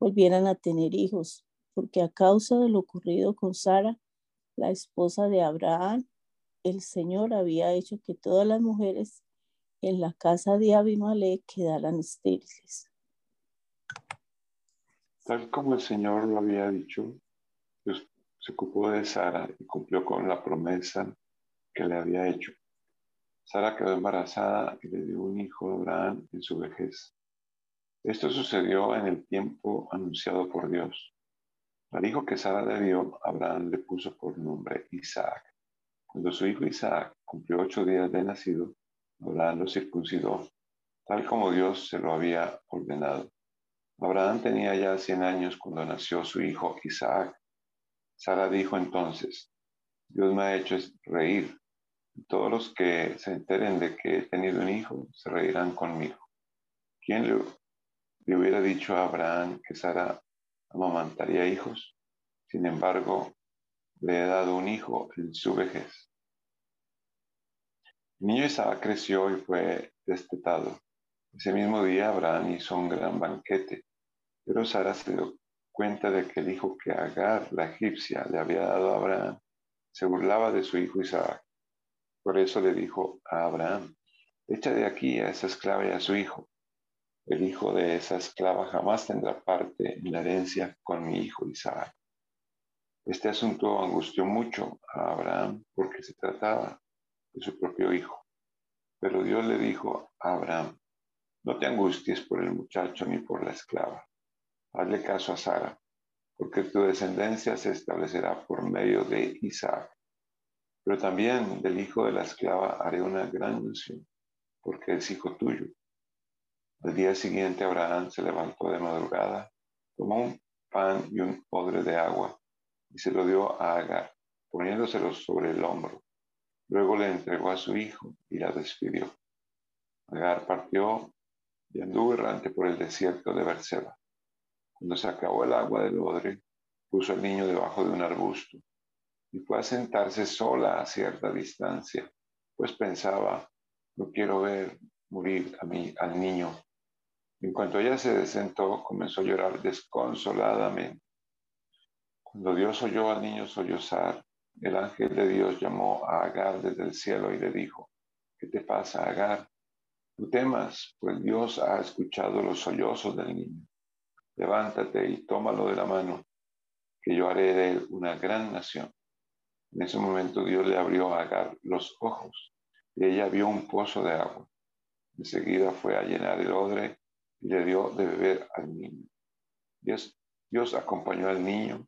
volvieran a tener hijos, porque a causa de lo ocurrido con Sara, la esposa de Abraham, el Señor había hecho que todas las mujeres en la casa de Abimelech quedaran estériles. Tal como el Señor lo había dicho, se ocupó de Sara y cumplió con la promesa que le había hecho. Sara quedó embarazada y le dio un hijo a Abraham en su vejez. Esto sucedió en el tiempo anunciado por Dios. Al hijo que Sara le dio, Abraham le puso por nombre Isaac. Cuando su hijo Isaac cumplió ocho días de nacido, Abraham lo circuncidó, tal como Dios se lo había ordenado. Abraham tenía ya cien años cuando nació su hijo Isaac. Sara dijo entonces, Dios me ha hecho reír. Todos los que se enteren de que he tenido un hijo se reirán conmigo. ¿Quién le, hubiera dicho a Abraham que Sara amamantaría hijos? Sin embargo, le he dado un hijo en su vejez. El niño Isaac creció y fue destetado. Ese mismo día Abraham hizo un gran banquete, pero Sara se dio cuenta de que el hijo que Agar, la egipcia, le había dado a Abraham, se burlaba de su hijo Isaac. Por eso le dijo a Abraham, echa de aquí a esa esclava y a su hijo. El hijo de esa esclava jamás tendrá parte en la herencia con mi hijo Isaac. Este asunto angustió mucho a Abraham porque se trataba de su propio hijo. Pero Dios le dijo a Abraham, no te angusties por el muchacho ni por la esclava Hazle caso a Sara, porque tu descendencia se establecerá por medio de Isaac. Pero también del hijo de la esclava haré una gran nación, porque es hijo tuyo. Al día siguiente Abraham se levantó de madrugada, tomó un pan y un odre de agua y se lo dio a Agar, poniéndoselo sobre el hombro. Luego le entregó a su hijo y la despidió. Agar partió y anduvo errante por el desierto de Berseba. Cuando se acabó el agua del odre, puso al niño debajo de un arbusto y fue a sentarse sola a cierta distancia, pues pensaba, no quiero ver morir a mí, al niño. En cuanto ella se desentó, comenzó a llorar desconsoladamente. Cuando Dios oyó al niño sollozar, el ángel de Dios llamó a Agar desde el cielo y le dijo, ¿qué te pasa, Agar? No temas, pues Dios ha escuchado los sollozos del niño levántate y tómalo de la mano, que yo haré de él una gran nación. En ese momento Dios le abrió a Agar los ojos y ella vio un pozo de agua. Enseguida fue a llenar el odre y le dio de beber al niño. Dios, acompañó al niño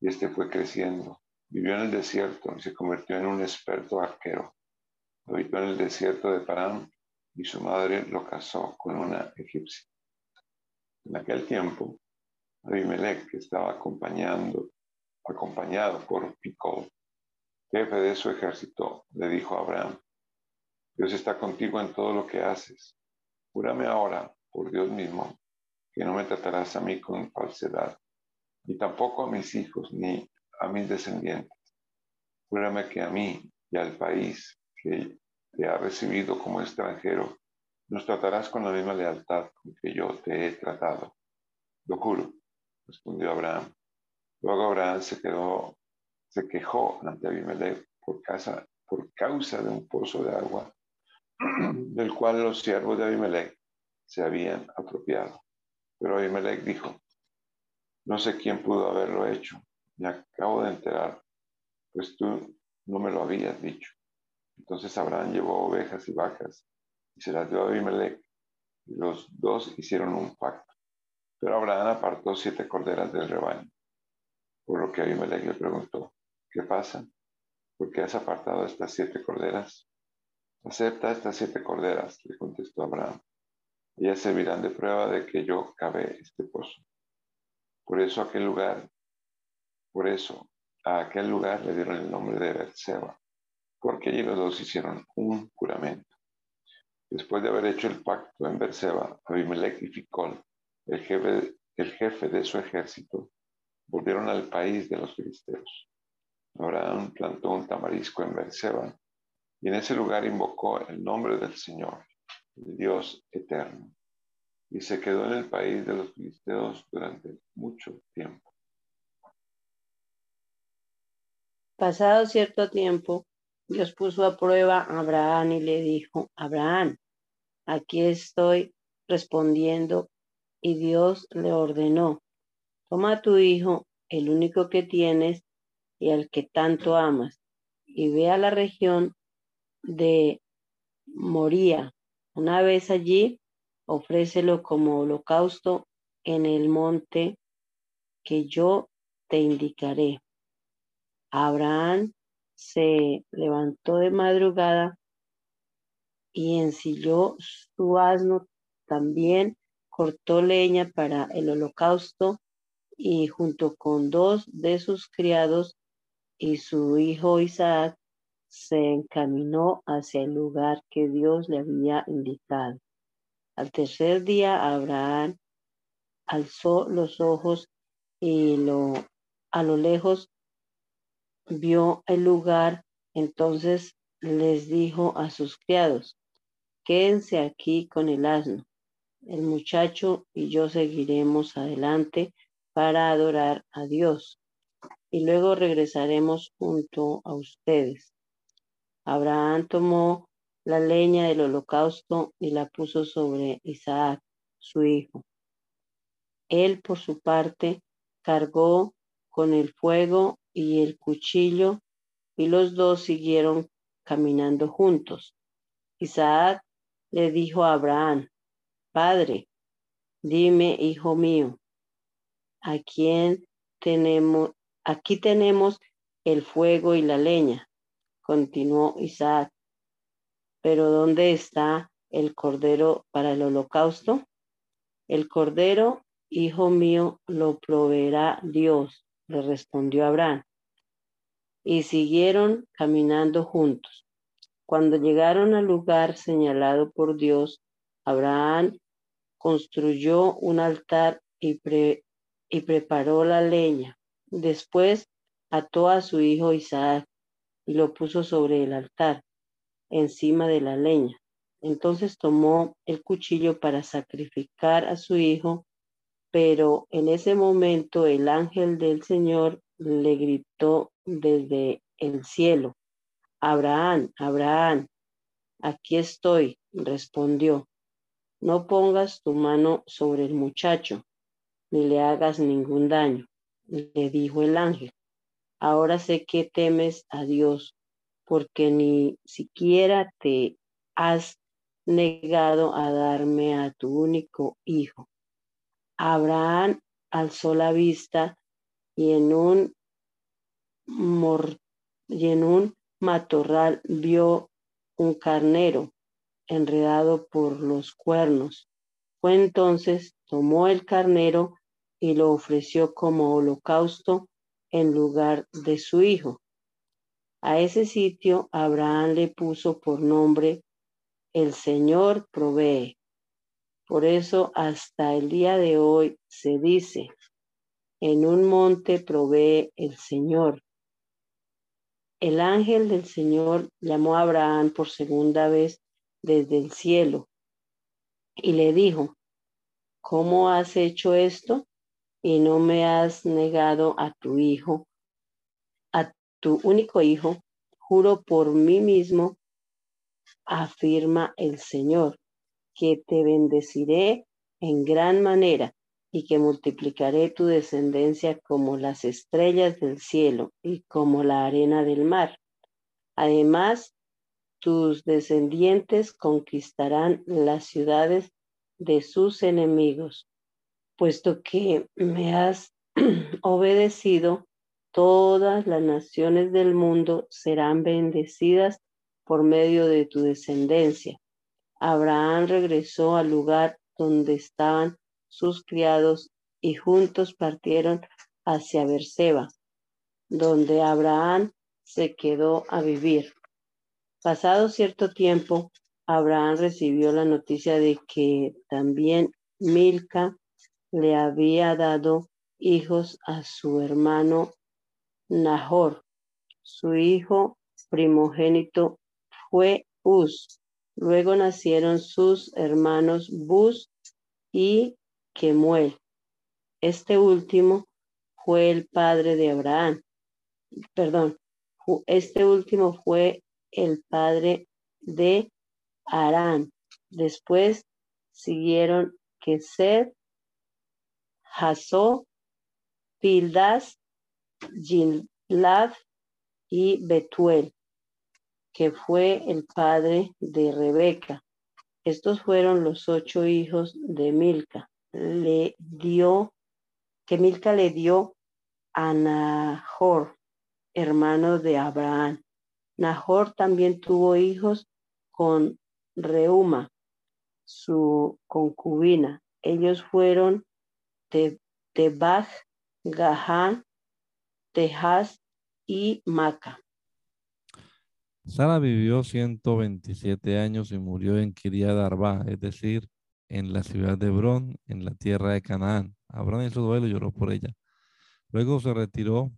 y este fue creciendo. Vivió en el desierto y se convirtió en un experto arquero. Habitó en el desierto de Parán y su madre lo casó con una egipcia. En aquel tiempo, Abimelech, que estaba acompañando, acompañado por Picol, jefe de su ejército, le dijo a Abraham, Dios está contigo en todo lo que haces. Júrame ahora, por Dios mismo, que no me tratarás a mí con falsedad, ni tampoco a mis hijos, ni a mis descendientes. Júrame que a mí y al país que te ha recibido como extranjero nos tratarás con la misma lealtad con que yo te he tratado. Lo juro, respondió Abraham. Luego Abraham se quedó, se quejó ante Abimelech por, por causa de un pozo de agua del cual los siervos de Abimelech se habían apropiado. Pero Abimelech dijo, no sé quién pudo haberlo hecho, me acabo de enterar, pues tú no me lo habías dicho. Entonces Abraham llevó ovejas y vacas y se las dio a Abimelech, y los dos hicieron un pacto. Pero Abraham apartó siete corderas del rebaño, por lo que Abimelech le preguntó, ¿qué pasa? ¿Por qué has apartado estas siete corderas? Acepta estas siete corderas, le contestó Abraham. Ellas servirán de prueba de que yo cavé este pozo. Por eso aquel lugar, por eso a aquel lugar le dieron el nombre de Berseba, porque allí los dos hicieron un juramento. Después de haber hecho el pacto en Berseba, Abimelech y Ficol, el jefe, el jefe de su ejército, volvieron al país de los filisteos. Abraham plantó un tamarisco en Berseba y en ese lugar invocó el nombre del Señor, el Dios eterno, y se quedó en el país de los filisteos durante mucho tiempo. Pasado cierto tiempo, Dios puso a prueba a Abraham y le dijo, Abraham, aquí estoy respondiendo. Y Dios le ordenó, toma a tu hijo, el único que tienes, y al que tanto amas, y ve a la región de Moría. Una vez allí, ofrécelo como holocausto en el monte que yo te indicaré. Abraham se levantó de madrugada y ensilló su asno también, cortó leña para el holocausto y junto con dos de sus criados y su hijo Isaac se encaminó hacia el lugar que Dios le había indicado. Al tercer día Abraham alzó los ojos y lo, a lo lejos vio el lugar, entonces les dijo a sus criados, quédense aquí con el asno. El muchacho y yo seguiremos adelante para adorar a Dios y luego regresaremos junto a ustedes. Abraham tomó la leña del holocausto y la puso sobre Isaac, su hijo. Él, por su parte, cargó con el fuego y el cuchillo, y los dos siguieron caminando juntos. Isaac le dijo a Abraham, Padre, dime, hijo mío, ¿a quién tenemos? Aquí tenemos el fuego y la leña, continuó Isaac. Pero ¿dónde está el cordero para el holocausto? El cordero, hijo mío, lo proveerá Dios, le respondió Abraham. Y siguieron caminando juntos. Cuando llegaron al lugar señalado por Dios, Abraham construyó un altar y, y preparó la leña. Después ató a su hijo Isaac y lo puso sobre el altar, encima de la leña. Entonces tomó el cuchillo para sacrificar a su hijo, pero en ese momento el ángel del Señor le gritó desde el cielo, Abraham, Abraham, aquí estoy, respondió. No pongas tu mano sobre el muchacho, ni le hagas ningún daño, le dijo el ángel. Ahora sé que temes a Dios, porque ni siquiera te has negado a darme a tu único hijo. Abraham alzó la vista y en un, y en un matorral vio un carnero enredado por los cuernos. Fue entonces, tomó el carnero y lo ofreció como holocausto en lugar de su hijo. A ese sitio Abraham le puso por nombre El Señor provee. Por eso hasta el día de hoy se dice, en un monte provee el Señor. El ángel del Señor llamó a Abraham por segunda vez desde el cielo y le dijo, ¿cómo has hecho esto? Y no me has negado a tu hijo, a tu único hijo, juro por mí mismo, afirma el Señor, que te bendeciré en gran manera y que multiplicaré tu descendencia como las estrellas del cielo y como la arena del mar. Además, tus descendientes conquistarán las ciudades de sus enemigos puesto que me has obedecido, todas las naciones del mundo serán bendecidas por medio de tu descendencia. Abraham regresó al lugar donde estaban sus criados y juntos partieron hacia Berseba, donde Abraham se quedó a vivir. Pasado cierto tiempo, Abraham recibió la noticia de que también Milca le había dado hijos a su hermano Nahor. Su hijo primogénito fue Uz. Luego nacieron sus hermanos Bus y Kemuel. Este último fue el padre de Abraham. Perdón, este último fue el padre de Arán. Después siguieron Keset Jaso, Pildas, Lad y Betuel, que fue el padre de Rebeca. Estos fueron los ocho hijos de Milca. Le dio, que Milca le dio a Nahor, hermano de Abraham. Nahor también tuvo hijos con Reuma, su concubina. Ellos fueron Tebaj, Gahán, Tejas y Maca. Sara vivió 127 años y murió en Kiriad Arba, es decir, en la ciudad de Hebrón, en la tierra de Canaán. Abraham hizo duelo y lloró por ella. Luego se retiró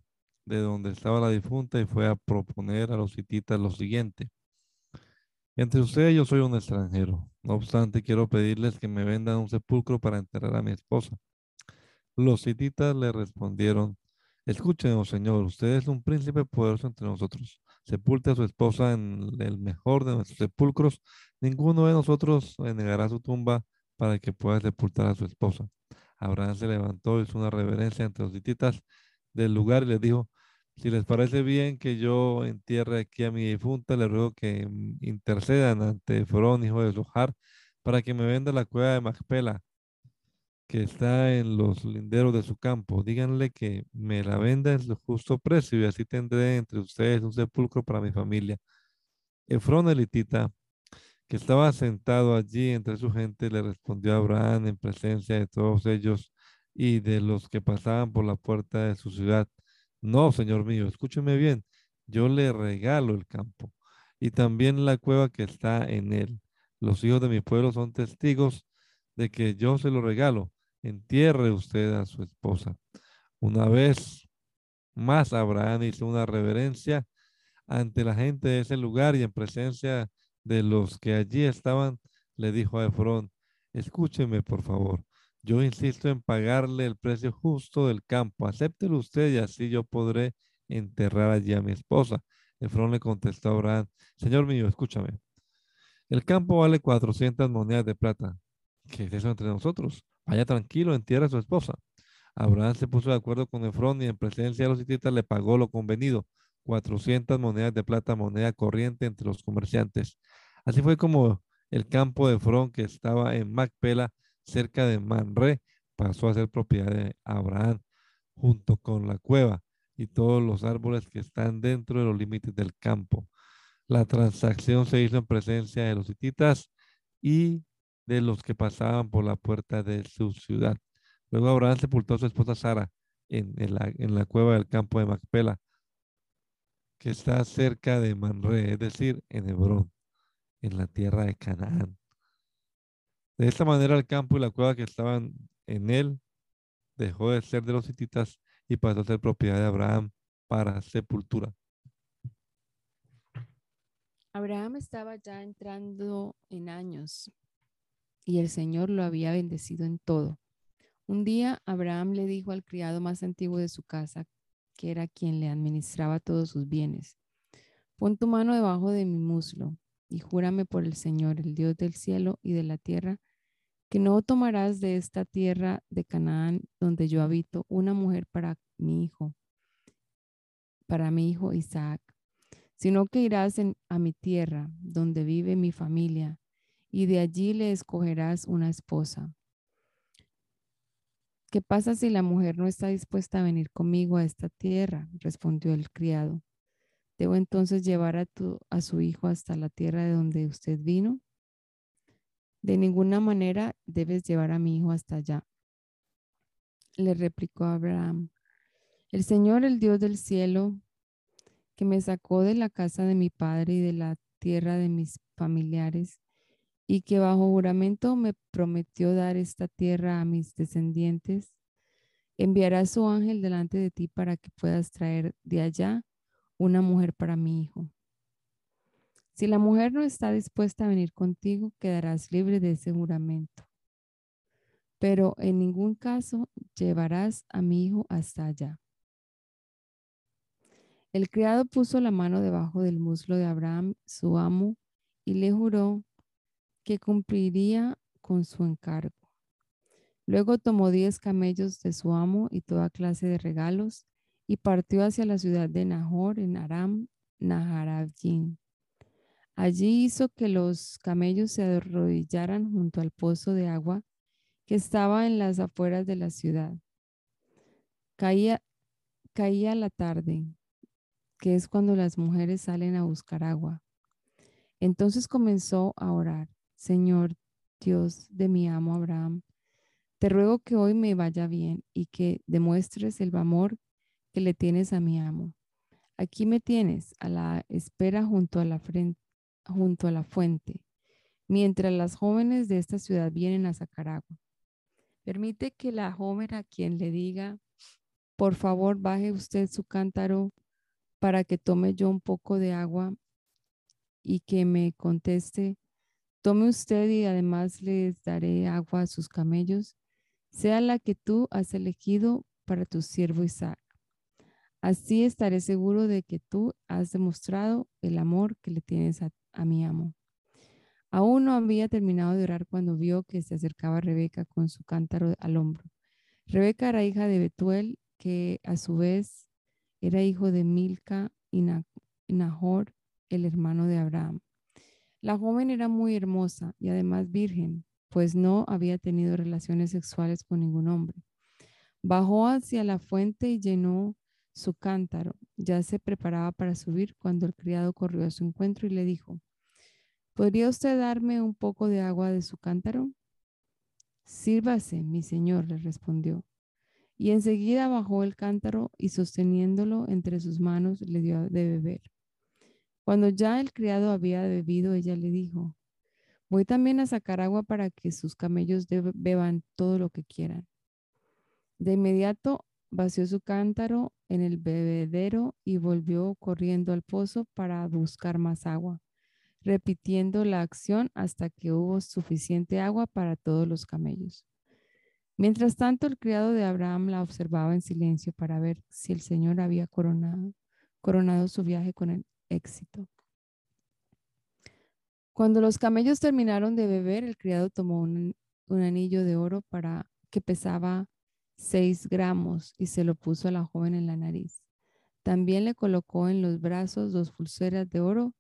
de donde estaba la difunta y fue a proponer a los hititas lo siguiente. Entre ustedes yo soy un extranjero. No obstante, quiero pedirles que me vendan un sepulcro para enterrar a mi esposa. Los hititas le respondieron, escúchenos, Señor, usted es un príncipe poderoso entre nosotros. Sepulte a su esposa en el mejor de nuestros sepulcros. Ninguno de nosotros negará su tumba para que pueda sepultar a su esposa. Abraham se levantó, hizo una reverencia entre los hititas del lugar y les dijo, si les parece bien que yo entierre aquí a mi difunta, le ruego que intercedan ante Forón, hijo de Zohar, para que me venda la cueva de Macpela, que está en los linderos de su campo. Díganle que me la venda en su justo precio y así tendré entre ustedes un sepulcro para mi familia. Efrón elitita, que estaba sentado allí entre su gente, le respondió a Abraham en presencia de todos ellos y de los que pasaban por la puerta de su ciudad. No, señor mío, escúcheme bien, yo le regalo el campo y también la cueva que está en él. Los hijos de mi pueblo son testigos de que yo se lo regalo. Entierre usted a su esposa. Una vez más, Abraham hizo una reverencia ante la gente de ese lugar y en presencia de los que allí estaban, le dijo a Efrón, escúcheme por favor. Yo insisto en pagarle el precio justo del campo. Acéptelo usted y así yo podré enterrar allí a mi esposa. Efrón le contestó a Abraham, Señor mío, escúchame. El campo vale 400 monedas de plata. ¿Qué es eso entre nosotros? Vaya tranquilo, entierra a su esposa. Abraham se puso de acuerdo con Efrón y en presencia de los hititas le pagó lo convenido. 400 monedas de plata, moneda corriente entre los comerciantes. Así fue como el campo de Efrón que estaba en Macpela cerca de Manre, pasó a ser propiedad de Abraham, junto con la cueva y todos los árboles que están dentro de los límites del campo. La transacción se hizo en presencia de los hititas y de los que pasaban por la puerta de su ciudad. Luego Abraham sepultó a su esposa Sara en, la, cueva del campo de Macpela, que está cerca de Manre, es decir, en Hebrón, en la tierra de Canaán. De esta manera el campo y la cueva que estaban en él dejó de ser de los hititas y pasó a ser propiedad de Abraham para sepultura. Abraham estaba ya entrando en años y el Señor lo había bendecido en todo. Un día Abraham le dijo al criado más antiguo de su casa, que era quien le administraba todos sus bienes, pon tu mano debajo de mi muslo y júrame por el Señor, el Dios del cielo y de la tierra, que no tomarás de esta tierra de Canaán donde yo habito una mujer para mi hijo, para mi hijo Isaac, sino que irás a mi tierra donde vive mi familia y de allí le escogerás una esposa. ¿Qué pasa si la mujer no está dispuesta a venir conmigo a esta tierra? respondió el criado. ¿Debo entonces llevar a, tu, a su hijo hasta la tierra de donde usted vino? De ninguna manera debes llevar a mi hijo hasta allá. Le replicó Abraham, el Señor, el Dios del cielo, que me sacó de la casa de mi padre y de la tierra de mis familiares, y que bajo juramento me prometió dar esta tierra a mis descendientes, enviará su ángel delante de ti para que puedas traer de allá una mujer para mi hijo. Si la mujer no está dispuesta a venir contigo, quedarás libre de ese juramento. Pero en ningún caso llevarás a mi hijo hasta allá. El criado puso la mano debajo del muslo de Abraham, su amo, y le juró que cumpliría con su encargo. Luego tomó diez camellos de su amo y toda clase de regalos y partió hacia la ciudad de Nahor en Aram Naharabim. Allí hizo que los camellos se arrodillaran junto al pozo de agua que estaba en las afueras de la ciudad. Caía, caía la tarde, que es cuando las mujeres salen a buscar agua. Entonces comenzó a orar, Señor Dios de mi amo Abraham, te ruego que hoy me vaya bien y que demuestres el amor que le tienes a mi amo. Aquí me tienes a la espera junto a la, junto a la fuente, mientras las jóvenes de esta ciudad vienen a sacar agua. Permite que la joven a quien le diga, por favor, baje usted su cántaro para que tome yo un poco de agua y que me conteste, tome usted y además les daré agua a sus camellos, sea la que tú has elegido para tu siervo Isaac. Así estaré seguro de que tú has demostrado el amor que le tienes a, a mi amo. Aún no había terminado de orar cuando vio que se acercaba Rebeca con su cántaro al hombro. Rebeca era hija de Betuel, que a su vez era hijo de Milca y Nahor, el hermano de Abraham. La joven era muy hermosa y además virgen, pues no había tenido relaciones sexuales con ningún hombre. Bajó hacia la fuente y llenó su cántaro. Ya se preparaba para subir cuando el criado corrió a su encuentro y le dijo, ¿podría usted darme un poco de agua de su cántaro? Sírvase, mi señor, le respondió. Y enseguida bajó el cántaro y sosteniéndolo entre sus manos le dio de beber. Cuando ya el criado había bebido, ella le dijo, voy también a sacar agua para que sus camellos beban todo lo que quieran. De inmediato vació su cántaro en el bebedero y volvió corriendo al pozo para buscar más agua, repitiendo la acción hasta que hubo suficiente agua para todos los camellos. Mientras tanto, el criado de Abraham la observaba en silencio para ver si el Señor había coronado, coronado su viaje con el éxito. Cuando los camellos terminaron de beber, el criado tomó un, anillo de oro para que pesaba seis gramos y se lo puso a la joven en la nariz. También le colocó en los brazos dos pulseras de oro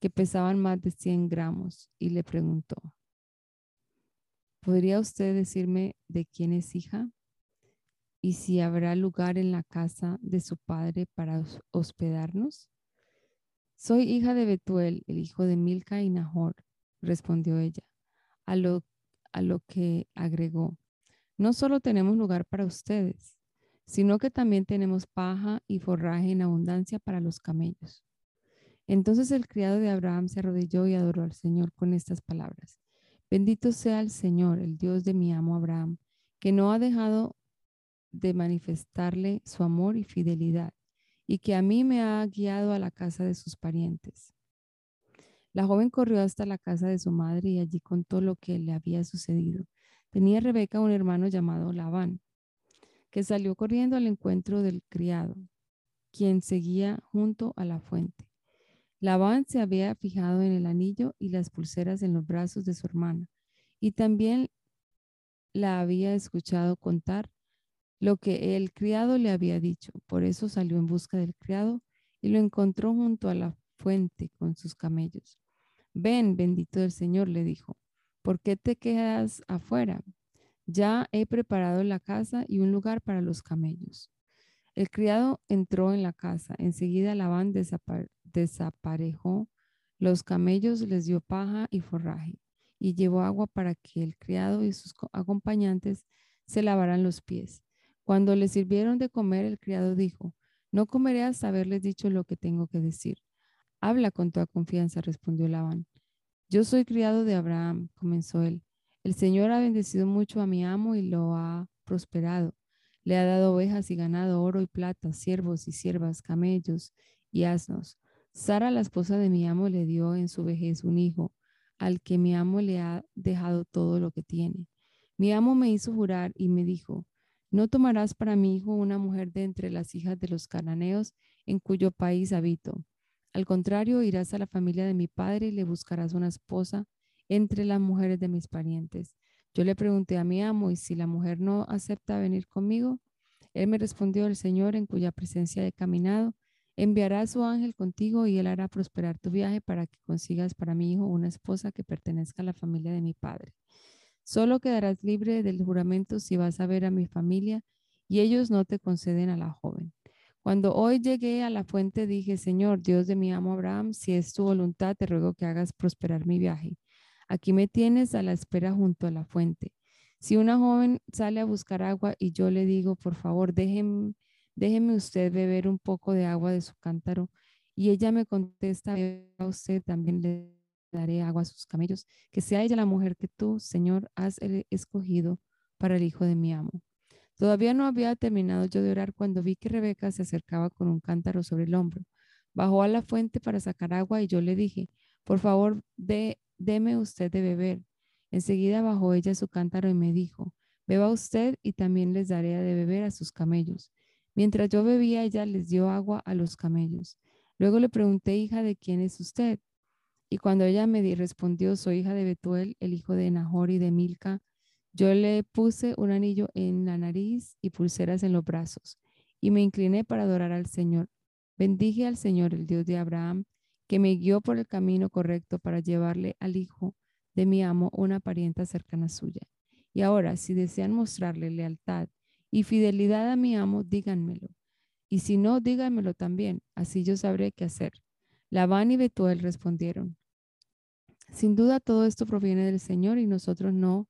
que pesaban más de 100 gramos y le preguntó, ¿podría usted decirme de quién es hija? ¿Y si habrá lugar en la casa de su padre para hospedarnos? Soy hija de Betuel, el hijo de Milca y Nahor, respondió ella, a lo, a lo que agregó, no solo tenemos lugar para ustedes, sino que también tenemos paja y forraje en abundancia para los camellos. Entonces el criado de Abraham se arrodilló y adoró al Señor con estas palabras. Bendito sea el Señor, el Dios de mi amo Abraham, que no ha dejado de manifestarle su amor y fidelidad, y que a mí me ha guiado a la casa de sus parientes. La joven corrió hasta la casa de su madre y allí contó lo que le había sucedido. Tenía Rebeca un hermano llamado Labán, que salió corriendo al encuentro del criado, quien seguía junto a la fuente. Labán se había fijado en el anillo y las pulseras en los brazos de su hermana, y también la había escuchado contar lo que el criado le había dicho. Por eso salió en busca del criado y lo encontró junto a la fuente con sus camellos. Ven, bendito del Señor, le dijo. ¿por qué te quedas afuera? Ya he preparado la casa y un lugar para los camellos. El criado entró en la casa. Enseguida Labán desaparejó los camellos, les dio paja y forraje y llevó agua para que el criado y sus acompañantes se lavaran los pies. Cuando le sirvieron de comer, el criado dijo, no comeré hasta haberles dicho lo que tengo que decir. Habla con toda confianza, respondió Labán. Yo soy criado de Abraham, comenzó él. El Señor ha bendecido mucho a mi amo y lo ha prosperado. Le ha dado ovejas y ganado, oro y plata, siervos y siervas, camellos y asnos. Sara, la esposa de mi amo, le dio en su vejez un hijo, al que mi amo le ha dejado todo lo que tiene. Mi amo me hizo jurar y me dijo, no tomarás para mi hijo una mujer de entre las hijas de los cananeos en cuyo país habito al contrario, irás a la familia de mi padre y le buscarás una esposa entre las mujeres de mis parientes. Yo le pregunté a mi amo, ¿y si la mujer no acepta venir conmigo? Él me respondió, el Señor en cuya presencia he caminado, enviará a su ángel contigo y él hará prosperar tu viaje para que consigas para mi hijo una esposa que pertenezca a la familia de mi padre. Solo quedarás libre del juramento si vas a ver a mi familia y ellos no te conceden a la joven. Cuando hoy llegué a la fuente dije, Señor, Dios de mi amo Abraham, si es tu voluntad, te ruego que hagas prosperar mi viaje. Aquí me tienes a la espera junto a la fuente. Si una joven sale a buscar agua y yo le digo, por favor, déjeme, déjeme usted beber un poco de agua de su cántaro, y ella me contesta, a usted también le daré agua a sus camellos, que sea ella la mujer que tú, Señor, has escogido para el hijo de mi amo. Todavía no había terminado yo de orar cuando vi que Rebeca se acercaba con un cántaro sobre el hombro. Bajó a la fuente para sacar agua y yo le dije, por favor, dé, deme usted de beber. Enseguida bajó ella su cántaro y me dijo, beba usted y también les daré de beber a sus camellos. Mientras yo bebía, ella les dio agua a los camellos. Luego le pregunté, hija, ¿de quién es usted? Y cuando ella me respondió, soy hija de Betuel, el hijo de Nahor y de Milca, yo le puse un anillo en la nariz y pulseras en los brazos, y me incliné para adorar al Señor. Bendije al Señor, el Dios de Abraham, que me guió por el camino correcto para llevarle al hijo de mi amo una parienta cercana suya. Y ahora, si desean mostrarle lealtad y fidelidad a mi amo, díganmelo. Y si no, díganmelo también, así yo sabré qué hacer. Labán y Betuel respondieron, sin duda todo esto proviene del Señor y nosotros no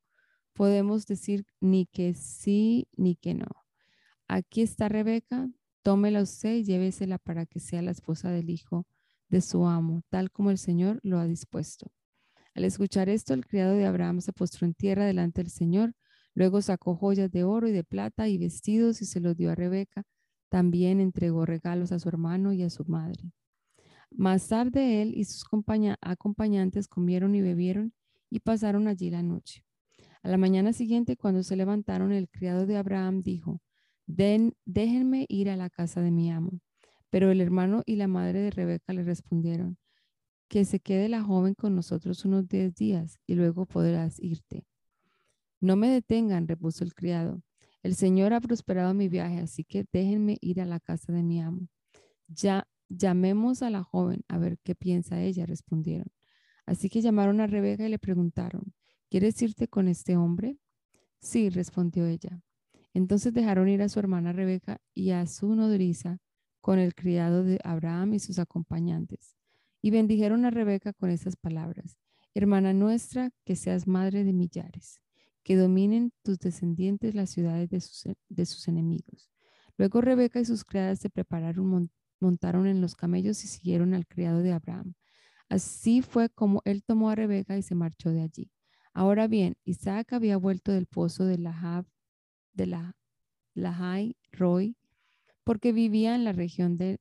podemos decir ni que sí ni que no. Aquí está Rebeca, tómela usted y llévesela para que sea la esposa del hijo de su amo, tal como el Señor lo ha dispuesto. Al escuchar esto, el criado de Abraham se postró en tierra delante del Señor, luego sacó joyas de oro y de plata y vestidos y se los dio a Rebeca. También entregó regalos a su hermano y a su madre. Más tarde él y sus acompañantes comieron y bebieron y pasaron allí la noche. A la mañana siguiente, cuando se levantaron, el criado de Abraham dijo, Den, déjenme ir a la casa de mi amo. Pero el hermano y la madre de Rebeca le respondieron, que se quede la joven con nosotros unos diez días y luego podrás irte. No me detengan, repuso el criado. El Señor ha prosperado mi viaje, así que déjenme ir a la casa de mi amo. Ya Llamemos a la joven a ver qué piensa ella, respondieron. Así que llamaron a Rebeca y le preguntaron, ¿quieres irte con este hombre? Sí, respondió ella. Entonces dejaron ir a su hermana Rebeca y a su nodriza con el criado de Abraham y sus acompañantes. Y bendijeron a Rebeca con estas palabras, Hermana nuestra, que seas madre de millares, que dominen tus descendientes las ciudades de sus, de sus enemigos. Luego Rebeca y sus criadas se prepararon montaron en los camellos y siguieron al criado de Abraham. Así fue como él tomó a Rebeca y se marchó de allí. Ahora bien, Isaac había vuelto del pozo de de la Lahai Roy, porque vivía en la región del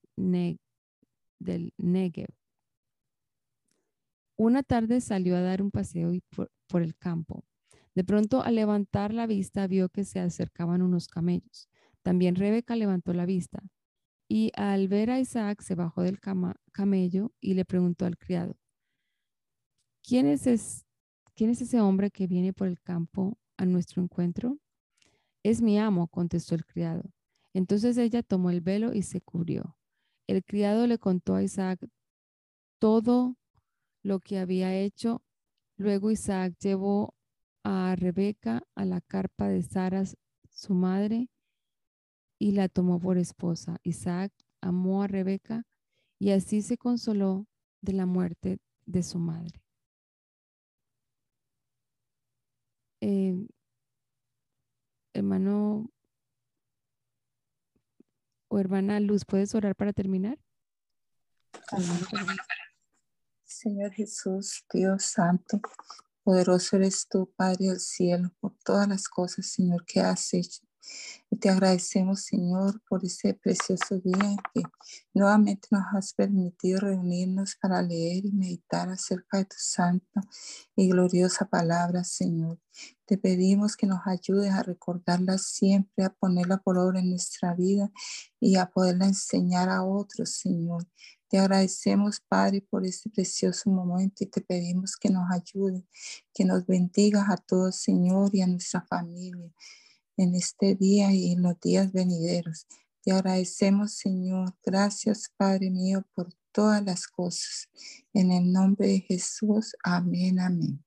Negev. Una tarde salió a dar un paseo por el campo. De pronto, al levantar la vista, vio que se acercaban unos camellos. También Rebeca levantó la vista. Y al ver a Isaac se bajó del camello y le preguntó al criado, ¿quién es, ¿quién es ese hombre que viene por el campo a nuestro encuentro? Es mi amo, contestó el criado. Entonces ella tomó el velo y se cubrió. El criado le contó a Isaac todo lo que había hecho. Luego Isaac llevó a Rebeca a la carpa de Sara, su madre, y la tomó por esposa. Isaac amó a Rebeca y así se consoló de la muerte de su madre. Eh, hermano o hermana Luz, ¿puedes orar para terminar? Señor Jesús, Dios Santo, poderoso eres tú, Padre del cielo, por todas las cosas, Señor, que has hecho y te agradecemos, Señor, por ese precioso día que nuevamente nos has permitido reunirnos para leer y meditar acerca de tu santa y gloriosa palabra, Señor. Te pedimos que nos ayudes a recordarla siempre, a ponerla por obra en nuestra vida y a poderla enseñar a otros, Señor. Te agradecemos, Padre, por este precioso momento y te pedimos que nos ayude, que nos bendigas a todos, Señor, y a nuestra familia. En este día y en los días venideros. Te agradecemos, Señor. Gracias, Padre mío, por todas las cosas. En el nombre de Jesús. Amén, amén.